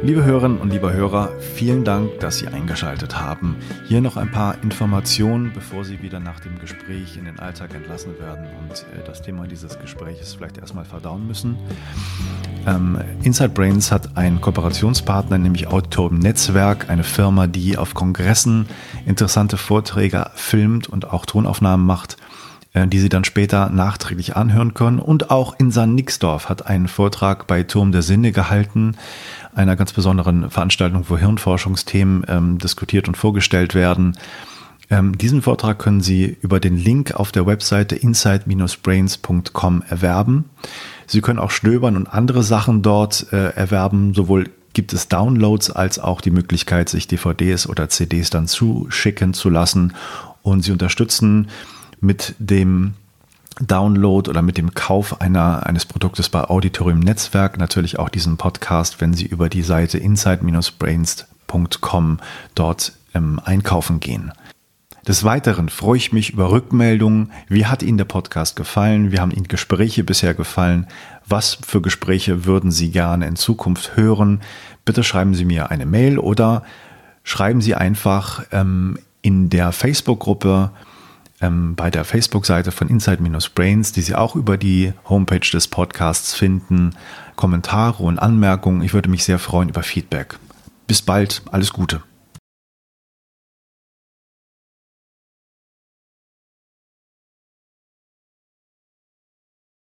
Liebe Hörerinnen und liebe Hörer, vielen Dank, dass Sie eingeschaltet haben. Hier noch ein paar Informationen, bevor Sie wieder nach dem Gespräch in den Alltag entlassen werden und äh, das Thema dieses Gesprächs vielleicht erstmal verdauen müssen. Ähm, Inside Brains hat einen Kooperationspartner, nämlich Auditorium Netzwerk, eine Firma, die auf Kongressen interessante Vorträge filmt und auch Tonaufnahmen macht äh, die Sie dann später nachträglich anhören können. Und auch Insa Nixdorf hat einen Vortrag bei Turm der Sinne gehalten, einer ganz besonderen Veranstaltung, wo Hirnforschungsthemen ähm, diskutiert und vorgestellt werden. Ähm, diesen Vortrag können Sie über den Link auf der Webseite inside-brains.com erwerben. Sie können auch stöbern und andere Sachen dort äh, erwerben. Sowohl gibt es Downloads als auch die Möglichkeit, sich DVDs oder CDs dann zuschicken zu lassen. Und Sie unterstützen mit dem Download oder mit dem Kauf einer, eines Produktes bei Auditorium Netzwerk natürlich auch diesen Podcast, wenn Sie über die Seite inside-brains.com dort ähm, einkaufen gehen. Des Weiteren freue ich mich über Rückmeldungen. Wie hat Ihnen der Podcast gefallen? Wie haben Ihnen Gespräche bisher gefallen? Was für Gespräche würden Sie gerne in Zukunft hören? Bitte schreiben Sie mir eine Mail oder schreiben Sie einfach ähm, in der Facebook-Gruppe ähm, bei der Facebook-Seite von Inside-Brains, die Sie auch über die Homepage des Podcasts finden, Kommentare und Anmerkungen. Ich würde mich sehr freuen über Feedback. Bis bald, alles Gute.